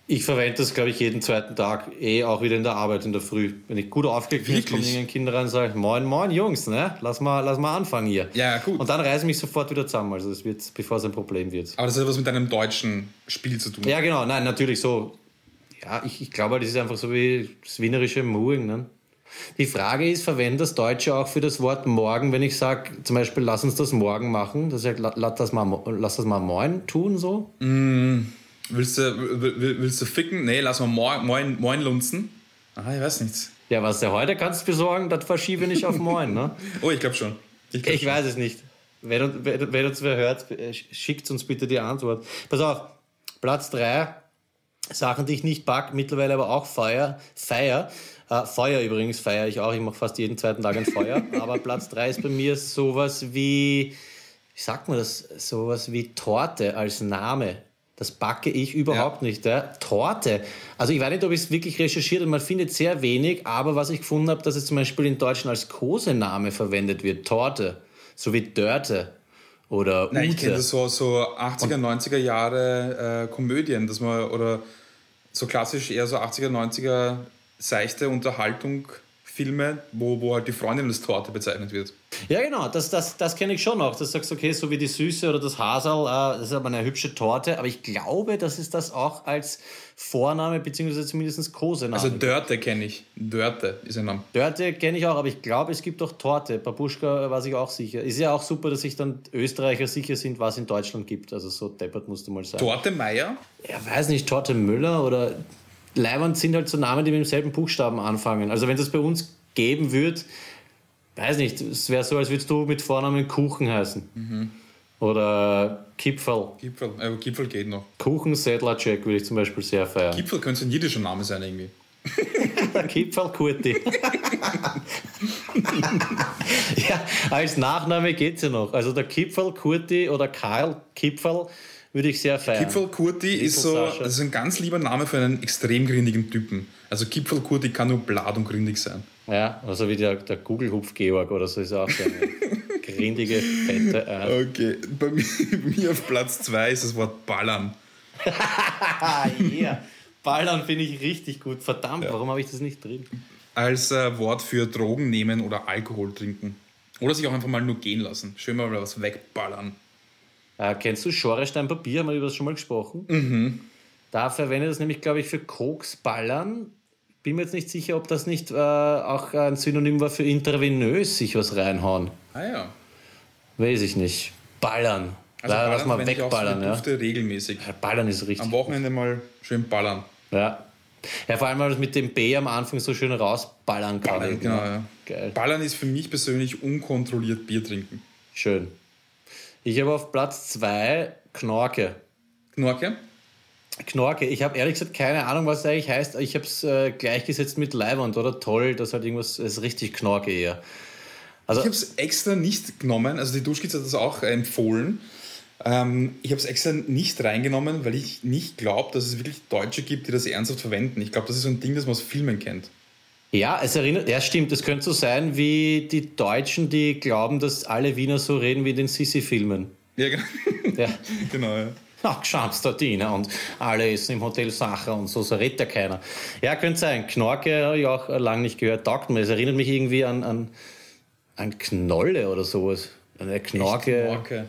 ich verwende das, glaube ich, jeden zweiten Tag, eh auch wieder in der Arbeit in der Früh. Wenn ich gut aufgelegt bin, Wirklich? kommen irgendein Kinder rein und sagen, moin, moin, Jungs, ne? Lass mal, lass mal anfangen hier. Ja, gut. Und dann reiße ich mich sofort wieder zusammen, also das wird, bevor es ein Problem wird. aber das hat was mit einem deutschen Spiel zu tun. Ja, genau, nein, natürlich so. Ja, ich, ich glaube, das ist einfach so wie das wienerische Mooing. Ne? Die Frage ist, verwende das Deutsche auch für das Wort morgen, wenn ich sage, zum Beispiel, lass uns das morgen machen, das heißt, la- lass das mal, lass das mal moin tun, so? Willst, du, will- will- willst du ficken? Nee, lass mal Moin, Moin, Moin lunzen. Ah, ich weiß nichts. Ja, was du heute kannst besorgen, das verschiebe nicht auf moin, ne? Oh, ich glaube schon. Ich glaub Ich weiß es nicht. Wenn, uns- wenn, wenn uns wer hört, äh, schickt uns bitte die Antwort. Pass auf, Platz 3. Sachen, die ich nicht back, mittlerweile aber auch feier. feier. Äh, Feuer übrigens feiere ich auch. Ich mache fast jeden zweiten Tag ein Feuer. aber Platz 3 ist bei mir sowas wie, wie sagt man das, sowas wie Torte als Name. Das backe ich überhaupt ja. nicht. Ja. Torte. Also ich weiß nicht, ob ich es wirklich recherchiert und man findet sehr wenig, aber was ich gefunden habe, dass es zum Beispiel in Deutschland als Kosename verwendet wird. Torte. So wie Dörte. Oder Nein, ich kenne das so, so 80er, 90er Jahre äh, Komödien, dass man, oder so klassisch eher so 80er, 90er seichte Unterhaltung Filme, wo, wo halt die Freundin als Torte bezeichnet wird. Ja, genau, das, das, das kenne ich schon noch. Das sagst du, okay, so wie die Süße oder das Hasel, äh, das ist aber eine hübsche Torte. Aber ich glaube, dass es das auch als Vorname bzw. zumindest Kosename Also Dörte kenne ich. Dörte ist ein Name. Dörte kenne ich auch, aber ich glaube, es gibt auch Torte. Babuschka war sich auch sicher. Ist ja auch super, dass sich dann Österreicher sicher sind, was es in Deutschland gibt. Also so deppert musst du mal sagen. Torte Meier? Ja, weiß nicht, Torte Müller oder Leibwand sind halt so Namen, die mit demselben Buchstaben anfangen. Also wenn das bei uns geben würde, weiß nicht, es wäre so, als würdest du mit Vornamen Kuchen heißen. Mhm. Oder Kipfel. Kipfel, äh, Kipfel geht noch. Kuchen Sedlacek würde ich zum Beispiel sehr feiern. Kipfel könnte ein jiddischer Name sein irgendwie. Kipfel Kurti. ja, als Nachname geht es ja noch. Also der Kipfel Kurti oder Karl Kipfel würde ich sehr feiern. Kipfel Kurti ist so, das ist ein ganz lieber Name für einen extrem grindigen Typen. Also Kipfel Kurti kann nur blad und grindig sein. Ja, also wie der, der Google-Hupf-Georg oder so ist auch so eine grindige, fette Art. Okay, bei mir, bei mir auf Platz 2 ist das Wort Ballern. yeah. Ballern finde ich richtig gut. Verdammt, ja. warum habe ich das nicht drin? Als äh, Wort für Drogen nehmen oder Alkohol trinken. Oder sich auch einfach mal nur gehen lassen. Schön mal was wegballern. Äh, kennst du Schorestein Papier? Haben wir über das schon mal gesprochen? Mhm. Da verwendet das nämlich, glaube ich, für Koksballern. Bin mir jetzt nicht sicher, ob das nicht äh, auch ein Synonym war für intravenös sich was reinhauen. Ah ja. Weiß ich nicht. Ballern. Also da lass mal wegballern. Ich auch so ja. regelmäßig. Ja, ballern ist richtig. Am Wochenende mal schön ballern. Ja. Ja, vor allem, weil man mit dem B am Anfang so schön rausballern kann. Ballern, genau, ja. Geil. Ballern ist für mich persönlich unkontrolliert Bier trinken. Schön. Ich habe auf Platz 2 Knorke. Knorke? Knorke. Ich habe ehrlich gesagt keine Ahnung, was eigentlich heißt. Ich habe es äh, gleichgesetzt mit Leibwand oder toll. Das halt irgendwas ist richtig Knorke eher. Also, ich habe es extra nicht genommen. Also die Duschkids hat das auch empfohlen. Ähm, ich habe es extra nicht reingenommen, weil ich nicht glaube, dass es wirklich Deutsche gibt, die das ernsthaft verwenden. Ich glaube, das ist so ein Ding, das man aus Filmen kennt. Ja, es erinnert, ja stimmt, es könnte so sein wie die Deutschen, die glauben, dass alle Wiener so reden wie in den Sissi-Filmen. Ja, genau. Ja. genau, ja. Ach, geschamster Diener und alle essen im Hotel Sacher und so, so redet ja keiner. Ja, könnte sein. Knorke habe ich auch lange nicht gehört, taugt mir. Es erinnert mich irgendwie an, an, an Knolle oder sowas. Eine Knorke. Knorke.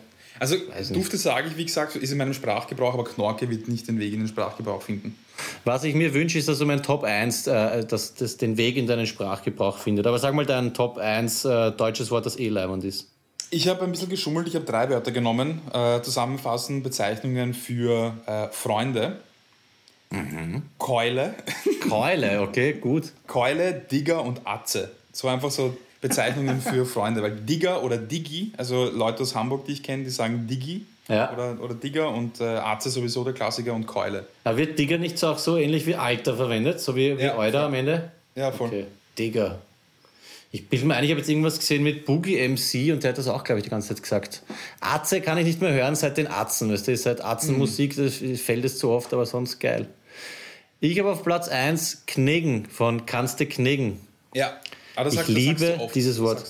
Also, Dufte sage ich, wie gesagt, ist in meinem Sprachgebrauch, aber Knorke wird nicht den Weg in den Sprachgebrauch finden. Was ich mir wünsche, ist, dass du mein Top 1 äh, dass das den Weg in deinen Sprachgebrauch findet. Aber sag mal dein Top 1 äh, deutsches Wort, das eh leibend ist. Ich habe ein bisschen geschummelt, ich habe drei Wörter genommen, äh, zusammenfassend Bezeichnungen für äh, Freunde. Mhm. Keule. Keule, okay, gut. Keule, Digger und Atze. So einfach so Bezeichnungen für Freunde, weil Digger oder Diggi, also Leute aus Hamburg, die ich kenne, die sagen Diggi ja. oder, oder Digger und äh, Arze sowieso der Klassiker und Keule. Aber wird Digger nicht so auch so ähnlich wie Alter verwendet, so wie, wie ja, Alter am Ende? Ja, voll. Okay. Digger. Ich bin mir ein, ich habe jetzt irgendwas gesehen mit Boogie MC und der hat das auch, glaube ich, die ganze Zeit gesagt. Atze kann ich nicht mehr hören seit den Atzen. Weißt du, seit Atzenmusik, mhm. das fällt es zu oft, aber sonst geil. Ich habe auf Platz 1 Knegen von Kannst du Knegen. Ja. Ah, ich liebe dieses Wort.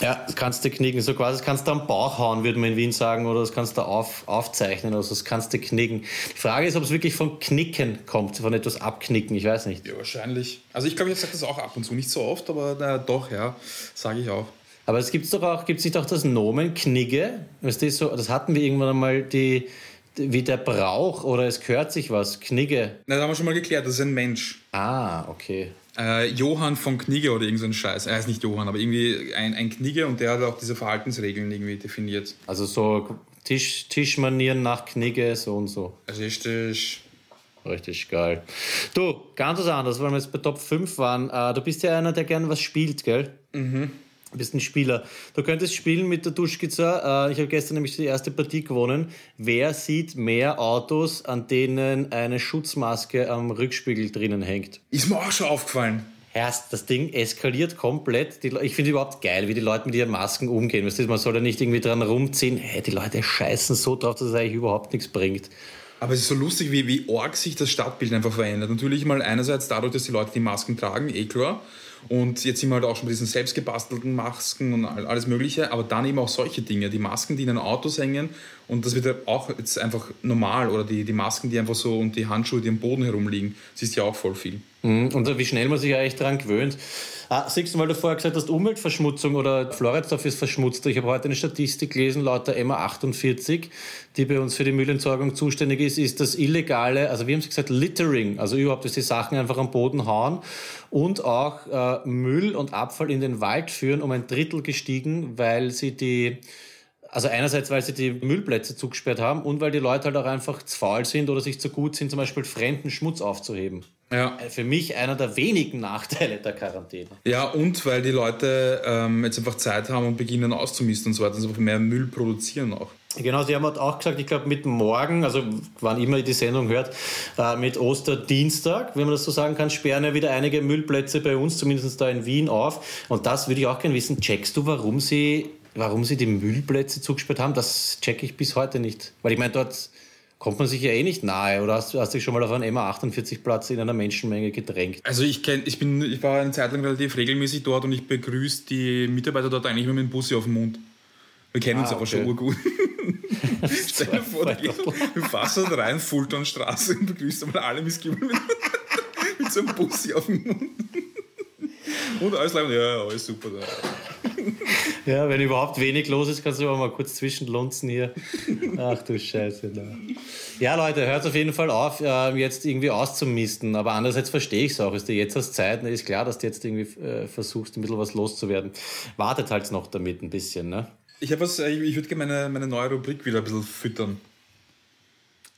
Ja, das kannst du knicken. So quasi, das kannst du am Bauch hauen, würde man in Wien sagen, oder das kannst du auf, aufzeichnen, also das kannst du knicken. Die Frage ist, ob es wirklich von Knicken kommt, von etwas abknicken, ich weiß nicht. Ja, wahrscheinlich. Also ich glaube, ich sage das auch ab und zu, nicht so oft, aber na, doch, ja, sage ich auch. Aber es gibt doch auch, gibt nicht auch das Nomen Knigge? Weißt du, so, das hatten wir irgendwann einmal die, wie der Brauch oder es gehört sich was, Knigge. Na, das haben wir schon mal geklärt, das ist ein Mensch. Ah, okay. Äh, Johann von Knigge oder irgendein so Scheiß. Er heißt nicht Johann, aber irgendwie ein, ein Knigge und der hat auch diese Verhaltensregeln irgendwie definiert. Also so Tisch, Tischmanieren nach Knigge, so und so. Richtig. Richtig geil. Du, ganz was anderes, weil wir jetzt bei Top 5 waren. Äh, du bist ja einer, der gerne was spielt, gell? Mhm. Du bist ein Spieler. Du könntest spielen mit der Duschkizza. Äh, ich habe gestern nämlich die erste Partie gewonnen. Wer sieht mehr Autos, an denen eine Schutzmaske am Rückspiegel drinnen hängt? Ist mir auch schon aufgefallen. Erst, das Ding eskaliert komplett. Die, ich finde überhaupt geil, wie die Leute mit ihren Masken umgehen. Weißt du, man soll ja nicht irgendwie dran rumziehen. Hey, die Leute scheißen so drauf, dass es eigentlich überhaupt nichts bringt. Aber es ist so lustig, wie, wie arg sich das Stadtbild einfach verändert. Natürlich mal einerseits dadurch, dass die Leute die Masken tragen, eh klar. Und jetzt sind wir halt auch schon bei diesen selbstgebastelten Masken und alles Mögliche, aber dann eben auch solche Dinge, die Masken, die in den Autos hängen und das wird auch jetzt einfach normal oder die, die Masken, die einfach so und die Handschuhe, die am Boden herumliegen, siehst ja auch voll viel. Mhm. Und wie schnell man sich eigentlich daran gewöhnt. Ah, siehst du, weil du vorher gesagt hast, Umweltverschmutzung oder Floridsdorf ist verschmutzt. Ich habe heute eine Statistik gelesen, laut der MA 48, die bei uns für die Müllentsorgung zuständig ist, ist das illegale, also wie haben sie gesagt, Littering, also überhaupt, dass die Sachen einfach am Boden hauen und auch äh, Müll und Abfall in den Wald führen, um ein Drittel gestiegen, weil sie die also einerseits, weil sie die Müllplätze zugesperrt haben und weil die Leute halt auch einfach zu faul sind oder sich zu gut sind, zum Beispiel fremden Schmutz aufzuheben. Ja. Äh, für mich einer der wenigen Nachteile der Quarantäne. Ja, und weil die Leute ähm, jetzt einfach Zeit haben und beginnen auszumisten und so weiter, also einfach mehr Müll produzieren auch. Genau, Sie haben halt auch gesagt, ich glaube mit morgen, also wann immer ihr die Sendung hört, äh, mit Osterdienstag, wenn man das so sagen kann, sperren ja wieder einige Müllplätze bei uns, zumindest da in Wien auf. Und das würde ich auch gerne wissen. Checkst du, warum Sie, warum Sie die Müllplätze zugesperrt haben? Das checke ich bis heute nicht. Weil ich meine, dort kommt man sich ja eh nicht nahe. Oder hast, hast du dich schon mal auf einen MA48-Platz in einer Menschenmenge gedrängt? Also ich kenn, ich bin, ich war eine Zeit lang relativ regelmäßig dort und ich begrüße die Mitarbeiter dort eigentlich mit dem Bussi auf dem Mund. Wir kennen ah, uns aber okay. schon urgut. Stell dir vor, du, gehst, halt rein, Fultonstraße und begrüßt einmal alle Missgebungen mit, mit so einem Bussi auf dem Mund. Und alles lang, ja, alles super da. Ja, wenn überhaupt wenig los ist, kannst du aber mal kurz zwischenlunzen hier. Ach du Scheiße. Da. Ja, Leute, hört auf jeden Fall auf, äh, jetzt irgendwie auszumisten. Aber andererseits verstehe ich es auch. Ist dir jetzt hast Zeit, ist klar, dass du jetzt irgendwie äh, versuchst, ein bisschen was loszuwerden. Wartet halt noch damit ein bisschen, ne? Ich habe was, äh, ich, ich würde gerne meine, meine neue Rubrik wieder ein bisschen füttern.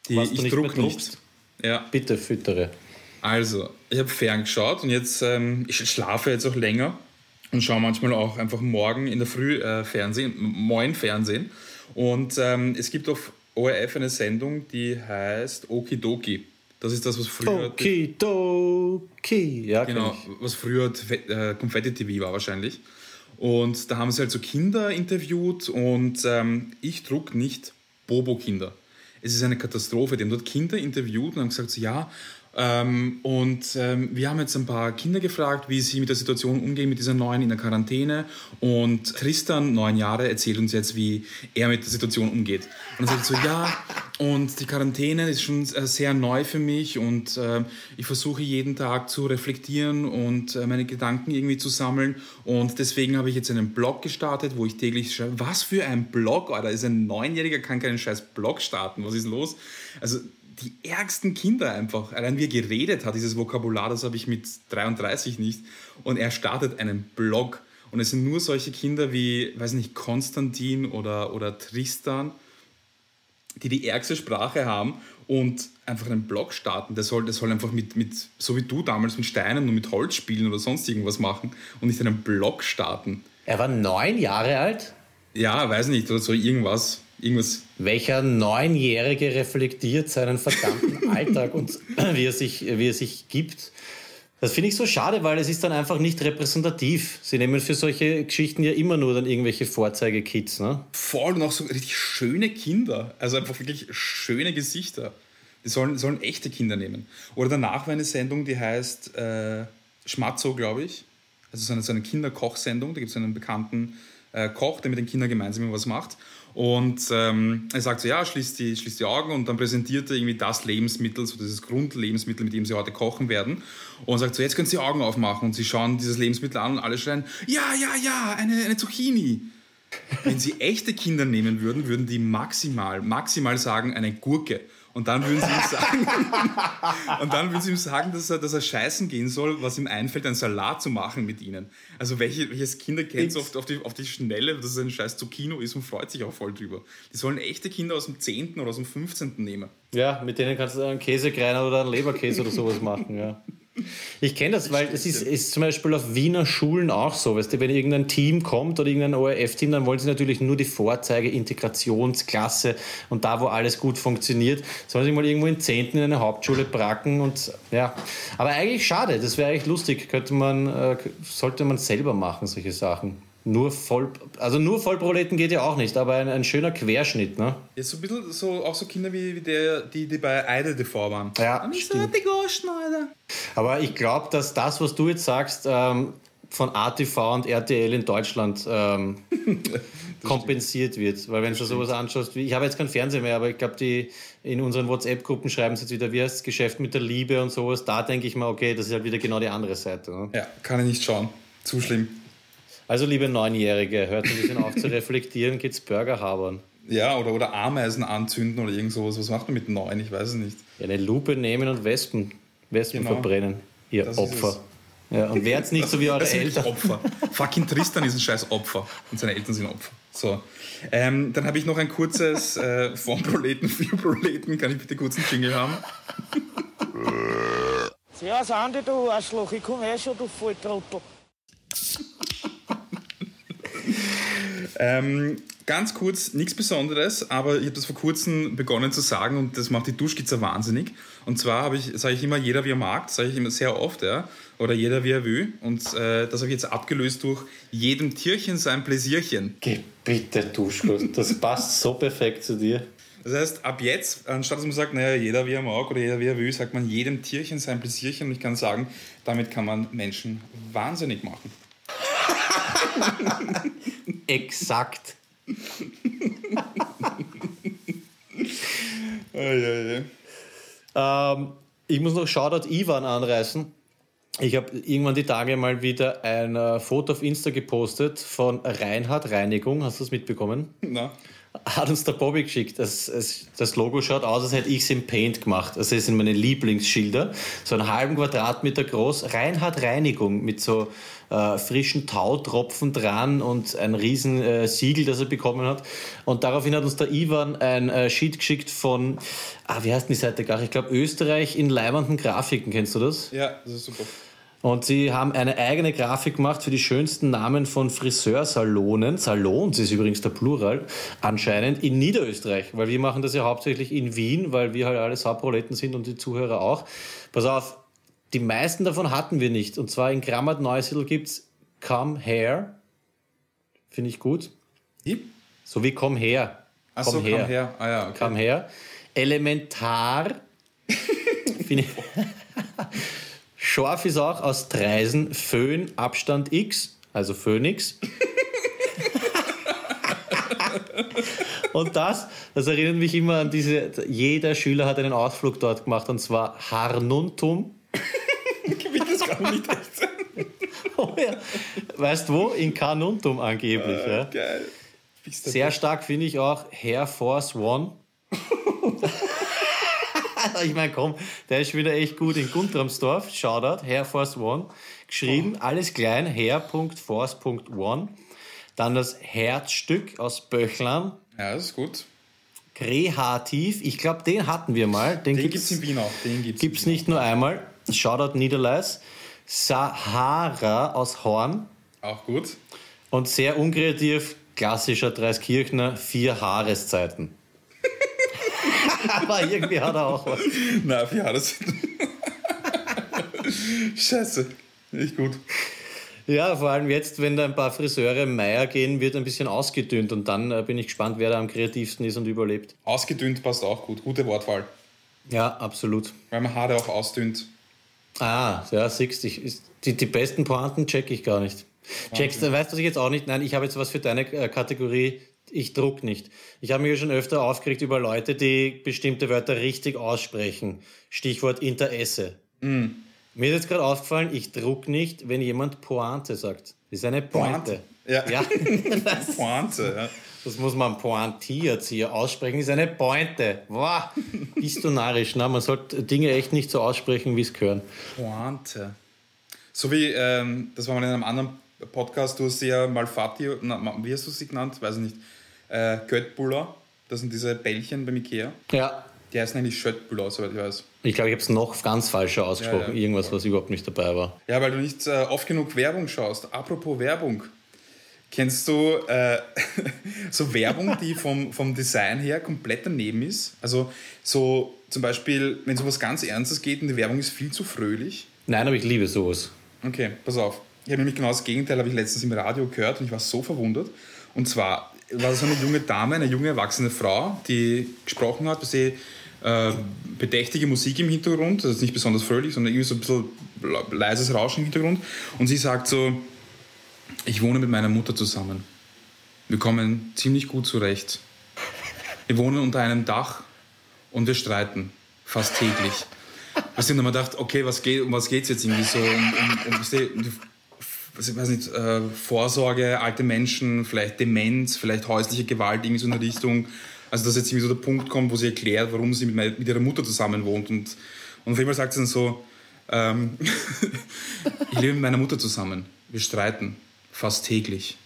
Die was ich druck nicht. Ja. Bitte füttere. Also, ich habe ferngeschaut und jetzt, ähm, ich schlafe jetzt auch länger und schaue manchmal auch einfach morgen in der Früh äh, Fernsehen, moin Fernsehen. Und ähm, es gibt auf ORF eine Sendung, die heißt Okidoki. Das ist das, was früher. Okidoki, ja, genau. Was früher äh, Confetti TV war wahrscheinlich. Und da haben sie halt so Kinder interviewt und ähm, ich druck nicht Bobo-Kinder. Es ist eine Katastrophe. Die haben dort Kinder interviewt und haben gesagt, so, ja, ähm, und ähm, wir haben jetzt ein paar Kinder gefragt, wie sie mit der Situation umgehen, mit dieser neuen in der Quarantäne. Und Tristan, neun Jahre, erzählt uns jetzt, wie er mit der Situation umgeht. Und er sagt so, ja, und die Quarantäne ist schon äh, sehr neu für mich und äh, ich versuche jeden Tag zu reflektieren und äh, meine Gedanken irgendwie zu sammeln. Und deswegen habe ich jetzt einen Blog gestartet, wo ich täglich schreibe, was für ein Blog, Alter, ist ein Neunjähriger, kann keinen scheiß Blog starten, was ist los? Also die ärgsten Kinder einfach. Allein wie er geredet hat, dieses Vokabular, das habe ich mit 33 nicht. Und er startet einen Blog. Und es sind nur solche Kinder wie, weiß nicht, Konstantin oder, oder Tristan, die die ärgste Sprache haben und einfach einen Blog starten. Der soll, der soll einfach mit, mit, so wie du damals mit Steinen und mit Holz spielen oder sonst irgendwas machen und nicht einen Blog starten. Er war neun Jahre alt? Ja, weiß nicht, oder so irgendwas irgendwas. Welcher Neunjährige reflektiert seinen verdammten Alltag und wie er sich, wie er sich gibt? Das finde ich so schade, weil es ist dann einfach nicht repräsentativ. Sie nehmen für solche Geschichten ja immer nur dann irgendwelche Vorzeigekids, ne? Voll und auch so richtig schöne Kinder. Also einfach wirklich schöne Gesichter. Die sollen, sollen echte Kinder nehmen. Oder danach war eine Sendung, die heißt äh, Schmatzo, glaube ich. Also so eine, so eine Kinderkochsendung. Da gibt es einen bekannten äh, Koch, der mit den Kindern gemeinsam was macht. Und ähm, er sagt so, ja, schließt die, schließt die Augen und dann präsentiert er irgendwie das Lebensmittel, so dieses Grundlebensmittel, mit dem sie heute kochen werden. Und sagt so, jetzt können Sie die Augen aufmachen. Und sie schauen dieses Lebensmittel an und alle schreien, ja, ja, ja, eine, eine Zucchini. Wenn sie echte Kinder nehmen würden, würden die maximal, maximal sagen, eine Gurke. Und dann würden sie ihm sagen, und dann würden sie ihm sagen, dass er, dass er scheißen gehen soll, was ihm einfällt, einen Salat zu machen mit ihnen. Also welche, welches Kinder kennt so oft auf die, auf die Schnelle, dass es ein scheiß Zucchino ist und freut sich auch voll drüber. Die sollen echte Kinder aus dem 10. oder aus dem 15. nehmen. Ja, mit denen kannst du einen Käsekreiner oder einen Leberkäse oder sowas machen, ja. Ich kenne das, weil es ist, ist zum Beispiel auf Wiener Schulen auch so. Weißt du, wenn irgendein Team kommt oder irgendein ORF-Team, dann wollen sie natürlich nur die Vorzeige, Integrationsklasse und da, wo alles gut funktioniert, sollen sie mal irgendwo in Zehnten in eine Hauptschule bracken und ja. Aber eigentlich schade, das wäre eigentlich lustig. Könnte man, äh, sollte man selber machen, solche Sachen. Nur voll, also nur Vollproleten geht ja auch nicht, aber ein, ein schöner Querschnitt, ne? Ja, so ein bisschen so, auch so Kinder wie, wie der, die, die bei Eide TV waren. Ja, stimmt. Aber ich glaube, dass das, was du jetzt sagst, ähm, von ATV und RTL in Deutschland ähm, kompensiert wird. Weil wenn du sowas anschaust, wie, ich habe jetzt keinen Fernseher mehr, aber ich glaube, die in unseren WhatsApp-Gruppen schreiben sie jetzt wieder, wie heißt das Geschäft mit der Liebe und sowas. Da denke ich mal, okay, das ist halt wieder genau die andere Seite. Ne? Ja, kann ich nicht schauen. Zu schlimm. Also, liebe Neunjährige, hört ein bisschen auf zu reflektieren, geht's Burger habern. Ja, oder, oder Ameisen anzünden oder irgend sowas. Was macht man mit neun? Ich weiß es nicht. Ja, eine Lupe nehmen und Wespen, Wespen Genau. verbrennen. Ihr Das Opfer. Ja, und werd's nicht so wie eure Das sind Eltern. Opfer. Fucking Tristan ist ein scheiß Opfer. Und seine Eltern sind Opfer. So. Ähm, dann habe ich noch ein kurzes äh, vom Proleten für Proleten. Kann ich bitte kurz einen Jingle haben? Servus Andi, du Arschloch, ich komm her schon, du Volltrottel. Ähm, ganz kurz, nichts Besonderes, aber ich habe das vor kurzem begonnen zu sagen und das macht die Duschkizze wahnsinnig. Und zwar habe ich, sage ich immer, jeder wie er mag, sage ich immer sehr oft, ja, oder jeder wie er will. Und äh, das habe ich jetzt abgelöst durch jedem Tierchen sein Pläsierchen. Geh bitte, Duschko, das passt so perfekt zu dir. Das heißt, ab jetzt, anstatt dass man sagt, naja, jeder wie er mag oder jeder wie er will, sagt man jedem Tierchen sein Pläsierchen. Und ich kann sagen, damit kann man Menschen wahnsinnig machen. Exakt. Ähm, ich muss noch Shoutout Ivan anreißen. Ich habe irgendwann die Tage mal wieder ein äh, Foto auf Insta gepostet von Reinhard Reinigung. Hast du das mitbekommen? Na, Hat uns der Bobby geschickt. Das, es, das Logo schaut aus, als hätte ich es im Paint gemacht. Also das sind meine Lieblingsschilder. So einen halben Quadratmeter groß. Reinhard Reinigung mit so äh, frischen Tautropfen dran und ein riesen äh, Siegel, das er bekommen hat. Und daraufhin hat uns der Ivan ein äh, Sheet geschickt von, ah, wie heißt denn die Seite gar? Ich glaube Österreich in leibenden Grafiken. Kennst du das? ja, das ist super. Und sie haben eine eigene Grafik gemacht für die schönsten Namen von Friseursalonen. Salons ist übrigens der Plural, anscheinend in Niederösterreich. Weil wir machen das ja hauptsächlich in Wien, weil wir halt alle Sauproleten sind und die Zuhörer auch. Pass auf, die meisten davon hatten wir nicht. Und zwar in Grammat Neusiedl gibt's Come Here. Finde ich gut. Hip? So wie Komm her. Achso, komm her. her. Ah ja, okay. Komm her. Elementar. Finde ich. Scharf ist auch aus Dreisen, Föhn, Abstand X, also Phoenix. und das, das erinnert mich immer an diese, jeder Schüler hat einen Ausflug dort gemacht und zwar Harnuntum. Ich will das gar nicht echt sein. Oh ja. Weißt wo? In Carnuntum angeblich. ja. Geil. Sehr stark finde ich auch Air Force One. ich meine, komm, der ist wieder echt gut in Guntramsdorf. Shoutout, Air Force One. Geschrieben, alles klein, Air.force.one. Dann das Herzstück aus Böchlern. Ja, das ist gut. Kreativ, ich glaube, den hatten wir mal. Den, Den gibt's gibt es in Wien auch. Den gibt's Gibt's in Wien nicht nur einmal. Shoutout Niederleis. Sahara aus Horn. auch. Gut. Und sehr unkreativ, klassischer Dreiskirchner, vier Haareszeiten. Aber irgendwie hat er auch was. Na, hat das? Scheiße. Nicht gut. Ja, vor allem jetzt, wenn da ein paar Friseure Meier gehen, wird ein bisschen ausgedünnt und dann äh, bin ich gespannt, wer da am kreativsten ist und überlebt. Ausgedünnt passt auch gut. Gute Wortwahl. Ja, absolut. Weil man Haare auch ausdünnt. Ah, ja, siehst ich, die, die besten Pointen check ich gar nicht. Checkst, weißt du, was ich jetzt auch nicht? Nein, ich habe jetzt was für deine äh, Kategorie. Ich druck nicht. Ich habe mich ja schon öfter aufgeregt über Leute, die bestimmte Wörter richtig aussprechen. Stichwort Interesse. Mir ist jetzt gerade aufgefallen, ich druck nicht, wenn jemand Pointe sagt. Das ist eine Pointe. Ja. Ja, das, Pointe, ja. Das muss man pointiert hier aussprechen. Ist eine Pointe. Wow, bist du narrisch. Na, man sollte Dinge echt nicht so aussprechen, wie es gehören. Pointe. So wie, ähm, das war mal in einem anderen Podcast, du hast sie ja Malfatti, na, wie hast du sie genannt? Weiß ich nicht. Äh, Göttbuller, das sind diese Bällchen beim Ikea. Ja, Die heißen eigentlich Schöttbüller, soweit ich weiß. Ich glaube, ich habe es noch ganz falscher ausgesprochen. Ja, ja. Irgendwas, was überhaupt nicht dabei war. Ja, weil du nicht äh, oft genug Werbung schaust. Apropos Werbung. Kennst du äh, so Werbung, die vom, vom Design her komplett daneben ist? Also so zum Beispiel, wenn so was ganz Ernstes geht und die Werbung ist viel zu fröhlich. Nein, aber ich liebe sowas. Okay, pass auf. Ich habe nämlich genau das Gegenteil, habe ich letztens im Radio gehört und ich war so verwundert. Und zwar war so eine junge Dame, eine junge erwachsene Frau, die gesprochen hat, dass sie äh, bedächtige Musik im Hintergrund, das ist nicht besonders fröhlich, sondern irgendwie so ein bisschen leises Rauschen im Hintergrund. Und sie sagt so, ich wohne mit meiner Mutter zusammen. Wir kommen ziemlich gut zurecht. Wir wohnen unter einem Dach und wir streiten fast täglich. Du, und dann wir gedacht, okay, was geht, um was geht es jetzt irgendwie so? Um, um, um, um was ich weiß nicht, äh, Vorsorge, alte Menschen, vielleicht Demenz, vielleicht häusliche Gewalt, irgendwie so in der Richtung. Also, dass jetzt irgendwie so der Punkt kommt, wo sie erklärt, warum sie mit, mit ihrer Mutter zusammen wohnt. Und, und auf einmal sagt sie dann so, ähm, ich lebe mit meiner Mutter zusammen. Wir streiten fast täglich.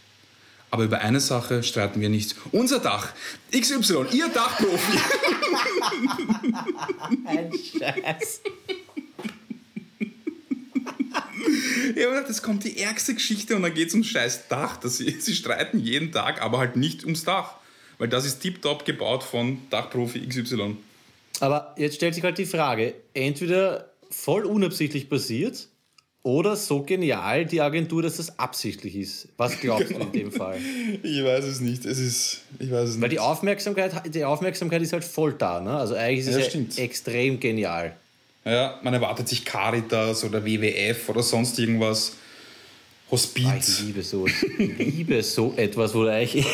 Aber über eine Sache streiten wir nicht. Unser Dach, XY, ihr Dachprofi. Ein Scheiß. Ja, aber das kommt die ärgste Geschichte und dann geht es ums scheiß Dach. Dass sie, sie streiten jeden Tag, aber halt nicht ums Dach. Weil das ist tiptop gebaut von Dachprofi XY. Aber jetzt stellt sich halt die Frage, entweder voll unabsichtlich passiert oder so genial die Agentur, dass das absichtlich ist. Was glaubst du in dem Fall? Ich weiß es nicht. Es ist. Ich weiß es Weil nicht. die Aufmerksamkeit, die Aufmerksamkeit ist halt voll da. Ne? Also eigentlich ist Ja, es ja extrem genial. Ja, man erwartet sich Caritas oder WWF oder sonst irgendwas. Ah, Hospiz. Ich liebe so, ich liebe so etwas, wo du eigentlich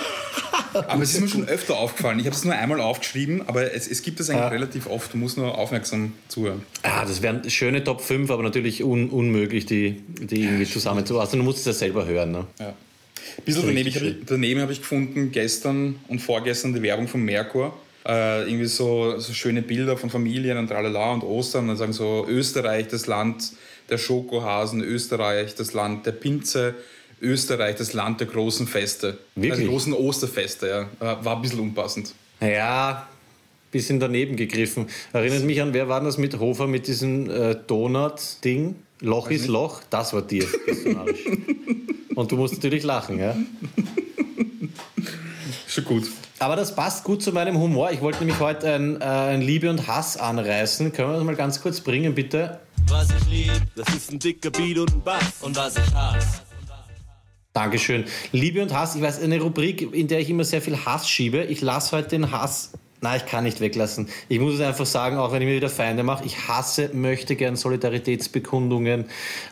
Aber es ist mir schon öfter aufgefallen. Ich habe es nur einmal aufgeschrieben, aber es, es gibt es eigentlich Ja. relativ oft. Du musst nur aufmerksam zuhören. Ah, das wären schöne Top 5, aber natürlich un unmöglich, die, die irgendwie zusammenzufassen. Du musst es ja selber hören. Ne? Ja. Ein bisschen daneben, ich daneben habe ich gefunden, gestern und vorgestern die Werbung von Merkur. Äh, irgendwie so, so schöne Bilder von Familien und tralala und Ostern. Und dann sagen so, Österreich, das Land der Schokohasen, Österreich, das Land der Pinze, Österreich, das Land der großen Feste. Wirklich? Also die großen Osterfeste, ja. War ein bisschen unpassend. Ja, bisschen daneben gegriffen. Erinnert mich an, wer war das mit Hofer mit diesem äh, Donut-Ding? Loch ist Loch, das war dir. Und du musst natürlich lachen, ja? Schon gut. Aber das passt gut zu meinem Humor. Ich wollte nämlich heute ein, äh, ein Liebe und Hass anreißen. Können wir das mal ganz kurz bringen, bitte? Was ich lieb, das ist ein dicker Beat und ein Bass. Und was ich hasse, Dankeschön. Liebe und Hass, ich weiß, eine Rubrik, in der ich immer sehr viel Hass schiebe. Ich lasse heute den Hass. Nein, ich kann nicht weglassen. Ich muss es einfach sagen, auch wenn ich mir wieder Feinde mache, ich hasse, möchte gern Solidaritätsbekundungen,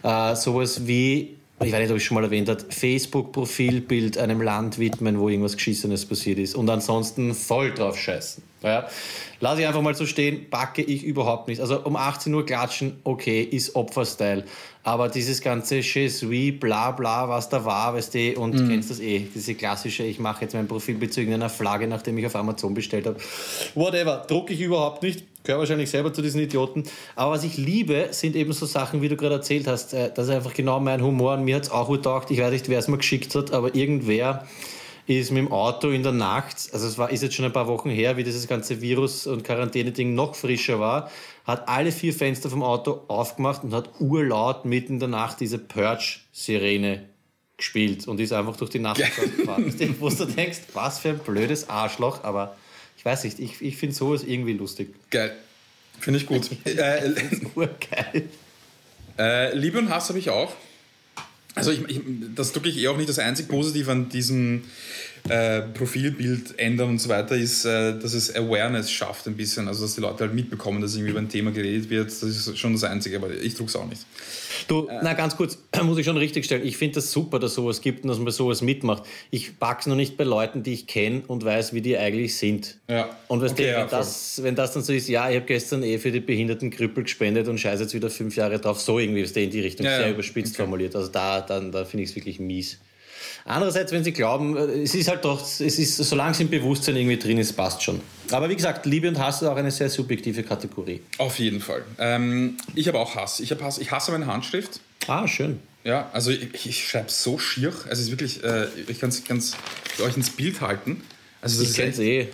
äh, sowas wie, ich weiß nicht, ob ich schon mal erwähnt habe, Facebook-Profilbild einem Land widmen, wo irgendwas Geschissenes passiert ist und ansonsten voll drauf scheißen. Ja? Lass ich einfach mal so stehen, packe ich überhaupt nicht. Also um 18 Uhr klatschen, okay, ist Opferstyle. Aber dieses ganze Je suis, bla bla, was da war, weißt du, und kennst das eh, diese klassische, ich mache jetzt mein Profilbild zu irgendeiner Flagge, nachdem ich auf Amazon bestellt habe. Whatever, drucke ich überhaupt nicht, gehöre wahrscheinlich selber zu diesen Idioten. Aber was ich liebe, sind eben so Sachen, wie du gerade erzählt hast. äh, Das ist einfach genau mein Humor und mir hat es auch getaugt. Ich weiß nicht, wer es mir geschickt hat, aber irgendwer ist mit dem Auto in der Nacht, also es war, ist jetzt schon ein paar Wochen her, wie dieses ganze Virus- und Quarantäne-Ding noch frischer war, hat alle vier Fenster vom Auto aufgemacht und hat urlaut mitten in der Nacht diese Purge-Sirene gespielt und ist einfach durch die Nacht gefahren. Wo du denkst, was für ein blödes Arschloch, aber ich weiß nicht, ich, ich finde sowas irgendwie lustig. Geil. Finde ich gut. äh, Urgeil. Äh, Liebe und Hass habe ich auch. Also ich, ich, das ist wirklich eh auch nicht das einzig Positive an diesem äh, Profilbild ändern und so weiter ist, äh, dass es Awareness schafft ein bisschen. Also dass die Leute halt mitbekommen, dass irgendwie über ein Thema geredet wird. Das ist schon das Einzige, aber ich druck's auch nicht. Du, na ganz kurz, muss ich schon richtig stellen. Ich finde das super, dass sowas gibt und dass man sowas mitmacht. Ich pack's noch nicht bei Leuten, die ich kenne und weiß, wie die eigentlich sind. Ja. Und Okay, ja, wenn, das, wenn das dann so ist, ja, ich habe gestern eh für die behinderten Krüppel gespendet und scheiße jetzt wieder fünf Jahre drauf, so irgendwie ist der in die Richtung Ja, sehr ja. überspitzt Okay. formuliert. Also da, dann, da finde ich es wirklich mies. Andererseits, wenn sie glauben, äh, es ist halt doch, es ist, solange es im Bewusstsein irgendwie drin ist, passt schon. Aber wie gesagt, Liebe und Hass ist auch eine sehr subjektive Kategorie. Auf jeden Fall. Ähm, ich habe auch Hass. Ich, hab Hass. ich hasse meine Handschrift. Ah, schön. Ja, also ich, ich schreibe so schier. Also es ist wirklich, äh, ich kann es euch ins Bild halten. Also das Ich ist echt- eh.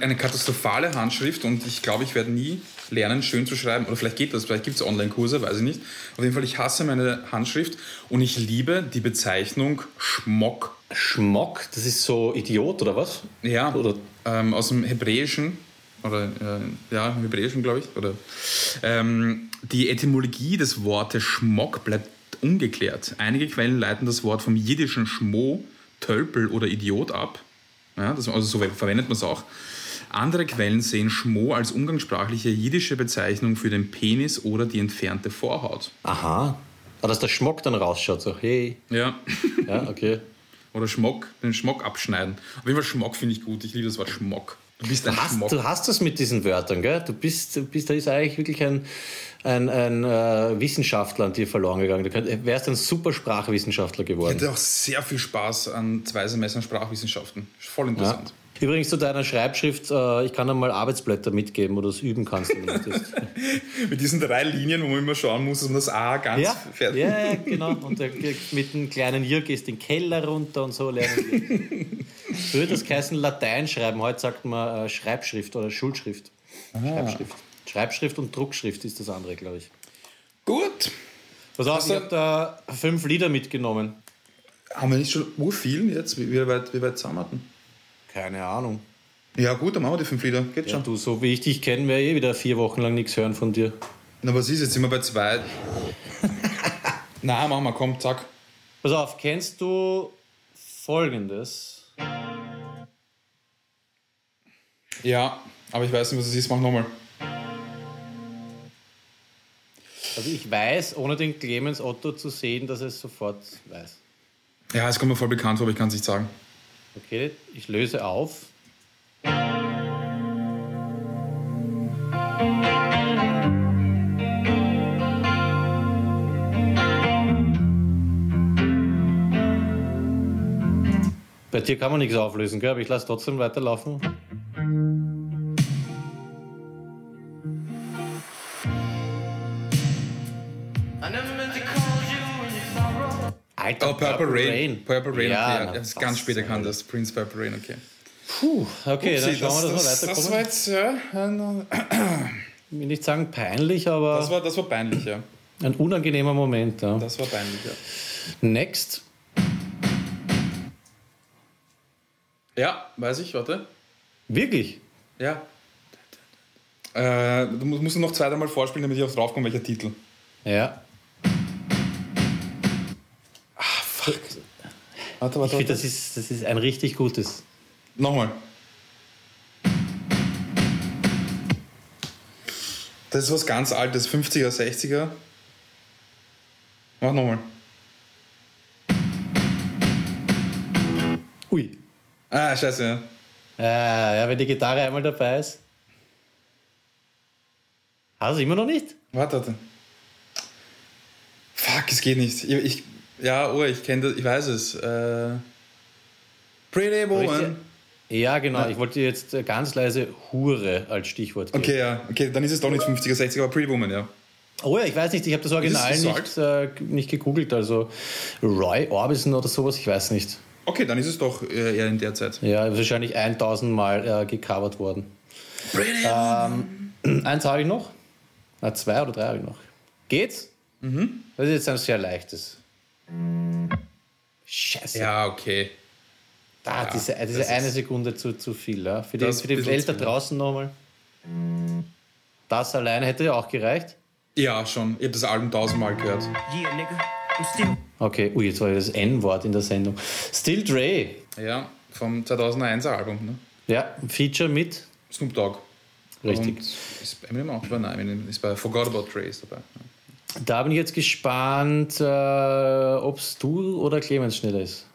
eine katastrophale Handschrift und ich glaube, ich werde nie lernen, schön zu schreiben. Oder vielleicht geht das, vielleicht gibt es Online-Kurse, weiß ich nicht. Auf jeden Fall, ich hasse meine Handschrift und ich liebe die Bezeichnung Schmock. Schmock, das ist so Idiot oder was? Ja, Oder ähm, aus dem Hebräischen, oder äh, ja, im Hebräischen, glaube ich. Oder, ähm, die Etymologie des Wortes Schmock bleibt ungeklärt. Einige Quellen leiten das Wort vom jiddischen Schmo, Tölpel oder Idiot ab. Ja, das, also so verwendet man es auch. Andere Quellen sehen Schmo als umgangssprachliche jiddische Bezeichnung für den Penis oder die entfernte Vorhaut. aha. Ah, dass der Schmock dann rausschaut, so hey. Ja. Ja, okay. Oder Schmock, den Schmock abschneiden. Auf jeden Fall Schmock finde ich gut. Ich liebe das Wort Schmock. Du bist ein hast, Schmock. du hast das mit diesen Wörtern, gell? Du bist, du bist da ist eigentlich wirklich ein, ein, ein äh, Wissenschaftler an dir verloren gegangen. Du könnt, wärst ein super Sprachwissenschaftler Ich geworden. hatte auch sehr viel Spaß an zwei Semestern Sprachwissenschaften. Voll interessant. Übrigens zu deiner Schreibschrift, äh, ich kann dir mal Arbeitsblätter mitgeben, wo du es üben kannst. Mit diesen drei Linien, wo man immer schauen muss, dass man das A ganz ja, fertig ja, ja, genau. Und der, mit einem kleinen Jürg gehst den Keller runter und so lernen wir. Früher das geheißen Latein schreiben, heute sagt man äh, Schreibschrift oder Schulschrift. Schreibschrift. Schreibschrift und Druckschrift ist das andere, glaube ich. Gut. Pass auf, Hast ich du- habe da fünf Lieder mitgenommen. Haben wir nicht schon urviel jetzt? Wie, wie weit, wie weit sind wir denn? Keine Ahnung. Ja, gut, dann machen wir die fünf Lieder. Geht Ja, schon. du, so wie ich dich kenne, ich eh wieder vier Wochen lang nichts hören von dir. Na, was ist? Jetzt sind wir bei zwei. Nein, machen wir, komm, zack. Pass auf, kennst du folgendes? Ja, aber ich weiß nicht, was es ist. Mach nochmal. Also ich weiß, ohne den Clemens Otto zu sehen, dass er es sofort weiß. Ja, es kommt mir voll bekannt vor, aber ich kann es nicht sagen. Okay, ich löse auf. Bei dir kann man nichts auflösen, gell? aber ich lasse trotzdem weiterlaufen. Alter, Oh, Purple Rain. Purple Rain, Ja, okay. Ja, das ist ganz spät erkannt, das Prince Purple Rain, okay. Puh, okay, dann Upsi, schauen wir, dass das, wir das, das weiterkommen. war jetzt, ja, ein, Ich will nicht sagen peinlich, aber das war, das war peinlich, ja. ein unangenehmer Moment. Ja. Das war peinlich, ja. Next. Ja, weiß ich, warte. Wirklich? Ja. Äh, du musst musst noch zwei, dreimal vorspielen, damit ich auch draufkomme, welcher Titel. Ja. Warte, Ich warte, finde, das ist, das ist ein richtig gutes. Nochmal. Das ist was ganz Altes, 50er, 60er. Mach nochmal. Ui. Ah, scheiße, ja. Ja, ja, wenn die Gitarre einmal dabei ist. Hast du immer noch nicht? Warte, warte. Fuck, es geht nicht. Ich, ich, ja, oh, ich kenne das, ich weiß es. Äh, Pretty Woman. Ja, genau. Ja. Ich wollte jetzt äh, ganz leise Hure als Stichwort geben. Okay, ja, okay, dann ist es doch nicht 50er, 60er, aber Pretty Woman, ja. Oh ja, ich weiß nicht, ich habe das Original so nicht, äh, nicht gegoogelt. Also Roy Orbison oder sowas, ich weiß nicht. Okay, dann ist es doch äh, eher in der Zeit. Ja, wahrscheinlich 1000 Mal äh, gecovert worden. Ähm, eins habe ich noch. Na, zwei oder drei habe ich noch. Geht's? Mhm. Das ist jetzt ein sehr leichtes. Scheiße. Ja, okay. Da, Ja, diese diese das eine ist- Sekunde zu, zu viel. Ja? Für die, Das für die bisschen Welt da draußen nochmal. Das alleine hätte ja auch gereicht. Ja, schon. Ich habe das Album tausendmal gehört. Okay, ui, jetzt war das N-Wort in der Sendung. Still Dre. Ja, vom 2001er Album, ne? Ja, ein Feature mit. Snoop Dogg. Richtig. Und ist Eminem auch dabei? Nein, Eminem ist bei Forgot About Trace dabei. Da bin ich jetzt gespannt, äh, ob es du oder Clemens schneller ist.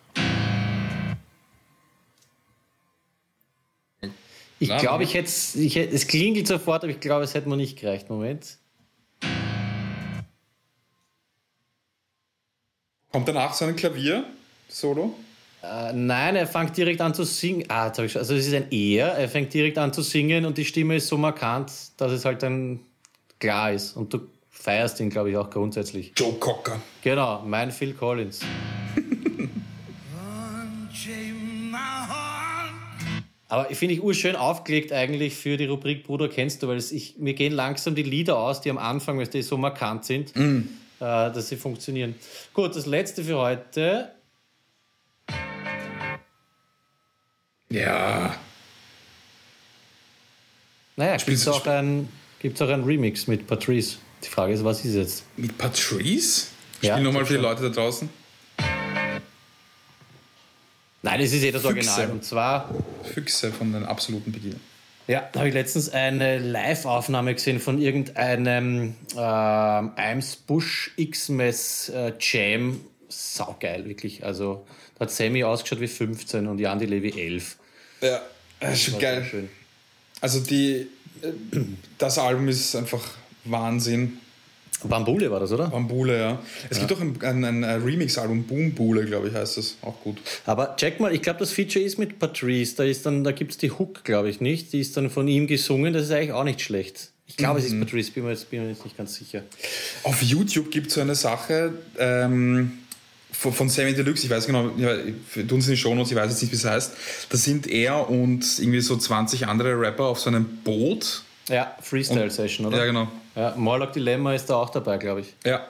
Ich glaube, ich hätte hätt, es klingelt sofort, aber ich glaube, es hätte mir nicht gereicht. Moment. Kommt danach so ein Klavier-Solo? Äh, nein, er fängt direkt an zu singen. Ah, jetzt ich schon. Also, es ist ein Er. Er fängt direkt an zu singen und die Stimme ist so markant, dass es halt dann klar ist. Und du feierst ihn, glaube ich, auch grundsätzlich. Joe Cocker. Genau, mein Phil Collins. Aber ich finde ich urschön aufgelegt eigentlich für die Rubrik Bruder kennst du, weil ich, mir gehen langsam die Lieder aus, die am Anfang, weil die so markant sind, äh, dass sie funktionieren. Gut, das letzte für heute. Ja. Naja, gibt es auch, ein, gibt's auch ein Remix mit Patrice. Die Frage ist, was ist es jetzt? Mit Patrice? Spiel Ja, nochmal für die. Leute da draußen. Nein, das ist eh das Füchse. Original. Und zwar Füchse von den absoluten Beginn. Ja, da habe ich letztens eine Live-Aufnahme gesehen von irgendeinem Ems Bush X-Mess äh, Jam. Saugeil, wirklich. Also, da hat Sammy ausgeschaut wie 15 und Jan die Levi 11. Ja, das ist schon geil. Schön. Also die, äh, das Album ist einfach Wahnsinn. Bambule war das, oder? Bambule, ja. Es gibt auch ein, ein, ein Remix-Album, Boombule, glaube ich, heißt das. Auch gut. Aber check mal, ich glaube, das Feature ist mit Patrice. Da, ist dann, da gibt es die Hook, glaube ich, nicht. Die ist dann von ihm gesungen. Das ist eigentlich auch nicht schlecht. Ich glaube, es ist Patrice, bin mir, jetzt, bin mir jetzt nicht ganz sicher. Auf YouTube gibt es so eine Sache ähm, von, von Sammy Deluxe, ich weiß genau, ja, tun es in die Shownotes, ich weiß jetzt nicht, wie es heißt. Da sind er und irgendwie so 20 andere Rapper auf so einem Boot. Ja, Freestyle-Session, oder? Ja, genau. Ja, Morlock Dilemma ist da auch dabei, glaube ich. Ja.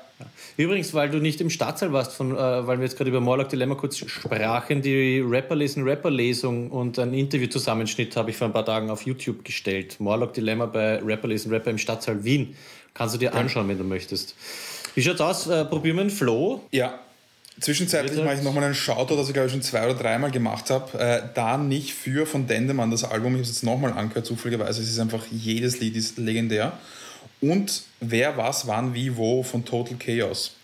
Übrigens, weil du nicht im Stadtsaal warst, von, äh, weil wir jetzt gerade über Morlock Dilemma kurz sprachen, die Rapper lesen Rapper-Lesung und ein Interview-Zusammenschnitt habe ich vor ein paar Tagen auf YouTube gestellt. Morlock Dilemma bei Rapper lesen Rapper im Stadtsaal Wien. Kannst du dir anschauen, wenn du möchtest. Wie schaut's aus? Äh, probieren wir einen Flow. Ja. Zwischenzeitlich mache ich nochmal einen Shoutout, das ich glaube ich schon zwei oder dreimal gemacht habe. Äh, da nicht für von Dendemann das Album, ich habe es jetzt nochmal angehört, zufälligerweise. Es ist einfach, jedes Lied ist legendär. Und wer, was, wann, wie, wo von Total Chaos.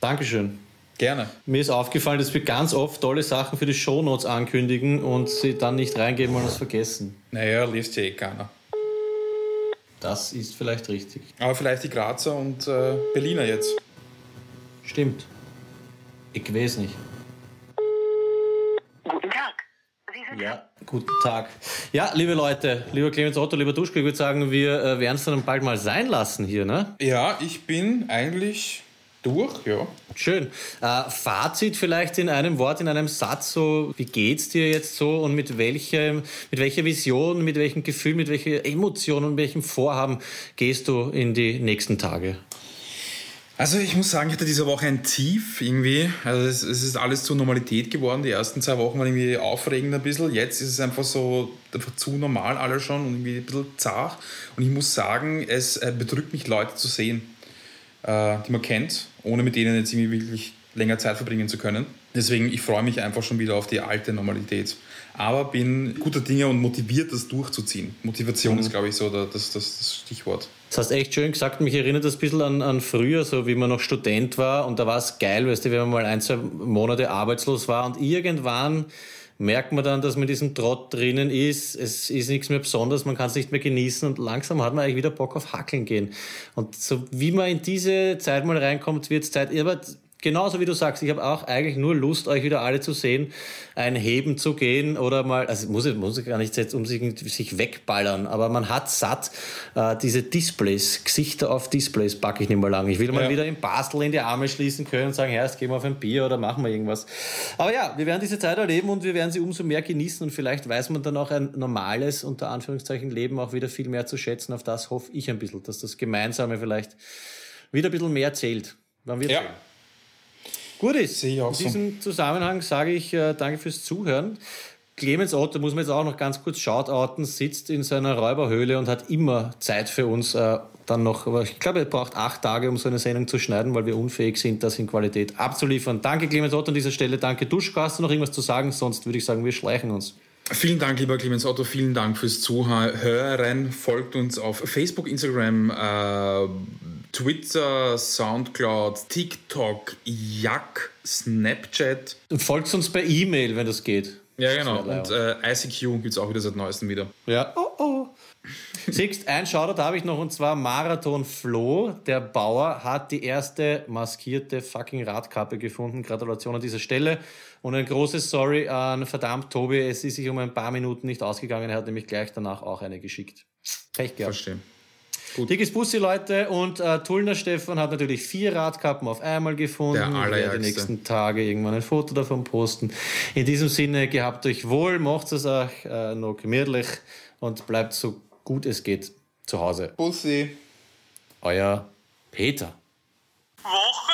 Dankeschön. Gerne. Mir ist aufgefallen, dass wir ganz oft tolle Sachen für die Shownotes ankündigen und sie dann nicht reingeben und es vergessen. Naja, liest ja eh keiner. Das ist vielleicht richtig. Aber vielleicht die Grazer und äh, Berliner jetzt. Stimmt. Ich weiß nicht. Guten Tag. Sie sind Ja, guten Tag. Ja, liebe Leute, lieber Clemens Otto, lieber Duschko, ich würde sagen, wir äh, werden es dann bald mal sein lassen hier, ne? Ja, ich bin eigentlich durch, ja. Schön. Äh, Fazit vielleicht in einem Wort, in einem Satz, so, wie geht's dir jetzt so und mit welchem, mit welcher Vision, mit welchem Gefühl, mit welcher Emotion und welchem Vorhaben gehst du in die nächsten Tage? Also ich muss sagen, ich hatte diese Woche ein Tief irgendwie. Also es, es ist alles zur Normalität geworden. Die ersten zwei Wochen waren irgendwie aufregend ein bisschen. Jetzt ist es einfach so einfach zu normal alles schon und irgendwie ein bisschen zart. Und ich muss sagen, es äh, bedrückt mich, Leute zu sehen, äh, die man kennt, ohne mit denen jetzt irgendwie wirklich länger Zeit verbringen zu können. Deswegen, ich freue mich einfach schon wieder auf die alte Normalität. Aber bin guter Dinge und motiviert, das durchzuziehen. Motivation ist, glaube ich, so das, das, das Stichwort. Das hast echt schön gesagt. Mich erinnert das ein bisschen an, an früher, so wie man noch Student war. Und da war es geil, weißt du, wenn man mal ein, zwei Monate arbeitslos war. Und irgendwann merkt man dann, dass man in diesem Trott drinnen ist. Es ist nichts mehr Besonderes, man kann es nicht mehr genießen. Und langsam hat man eigentlich wieder Bock auf Hackeln gehen. Und so wie man in diese Zeit mal reinkommt, wird es Zeit. Aber genauso wie du sagst, ich habe auch eigentlich nur Lust, euch wieder alle zu sehen, ein Heben zu gehen oder mal, also muss ich, muss ich gar nicht jetzt um sich, sich wegballern, aber man hat satt äh, diese Displays, Gesichter auf Displays packe ich nicht mehr lang. Ich will mal Ja. wieder im Bastel in die Arme schließen können und sagen, ja, jetzt gehen wir auf ein Bier oder machen wir irgendwas. Aber ja, wir werden diese Zeit erleben und wir werden sie umso mehr genießen und vielleicht weiß man dann auch ein normales, unter Anführungszeichen, Leben auch wieder viel mehr zu schätzen. Auf das hoffe ich ein bisschen, dass das Gemeinsame vielleicht wieder ein bisschen mehr zählt. Wann wird Ja. Gut ist. In diesem Zusammenhang sage ich äh, danke fürs Zuhören. Clemens Otto, muss man jetzt auch noch ganz kurz shoutouten, sitzt in seiner Räuberhöhle und hat immer Zeit für uns. Äh, dann noch, aber ich glaube, er braucht acht Tage, um so eine Sendung zu schneiden, weil wir unfähig sind, das in Qualität abzuliefern. Danke, Clemens Otto, an dieser Stelle. Danke, Duschko. Hast du noch irgendwas zu sagen? Sonst würde ich sagen, wir schleichen uns. Vielen Dank, lieber Clemens Otto. Vielen Dank fürs Zuhören. Folgt uns auf Facebook, Instagram, äh, Twitter, Soundcloud, TikTok, Yak, Snapchat. Und folgt uns per E-Mail, wenn das geht. Ja, genau. Und äh, ICQ gibt es auch wieder seit neuestem wieder. Ja. Oh, oh. Siehst, ein Shoutout habe ich noch und zwar Marathon Flo. Der Bauer hat die erste maskierte fucking Radkappe gefunden. Gratulation an dieser Stelle. Und ein großes Sorry an verdammt Tobi. Es ist sich um ein paar Minuten nicht ausgegangen. Er hat nämlich gleich danach auch eine geschickt. Pech gehabt. Verstehe. Gut. Dickes Bussi, Leute. Und äh, Tullner Stefan hat natürlich vier Radkappen auf einmal gefunden. Der ich werde die nächsten Tage irgendwann ein Foto davon posten. In diesem Sinne, gehabt euch wohl, macht es euch äh, noch gemütlich und bleibt so gut es geht zu Hause. Bussi. Euer Peter. Woche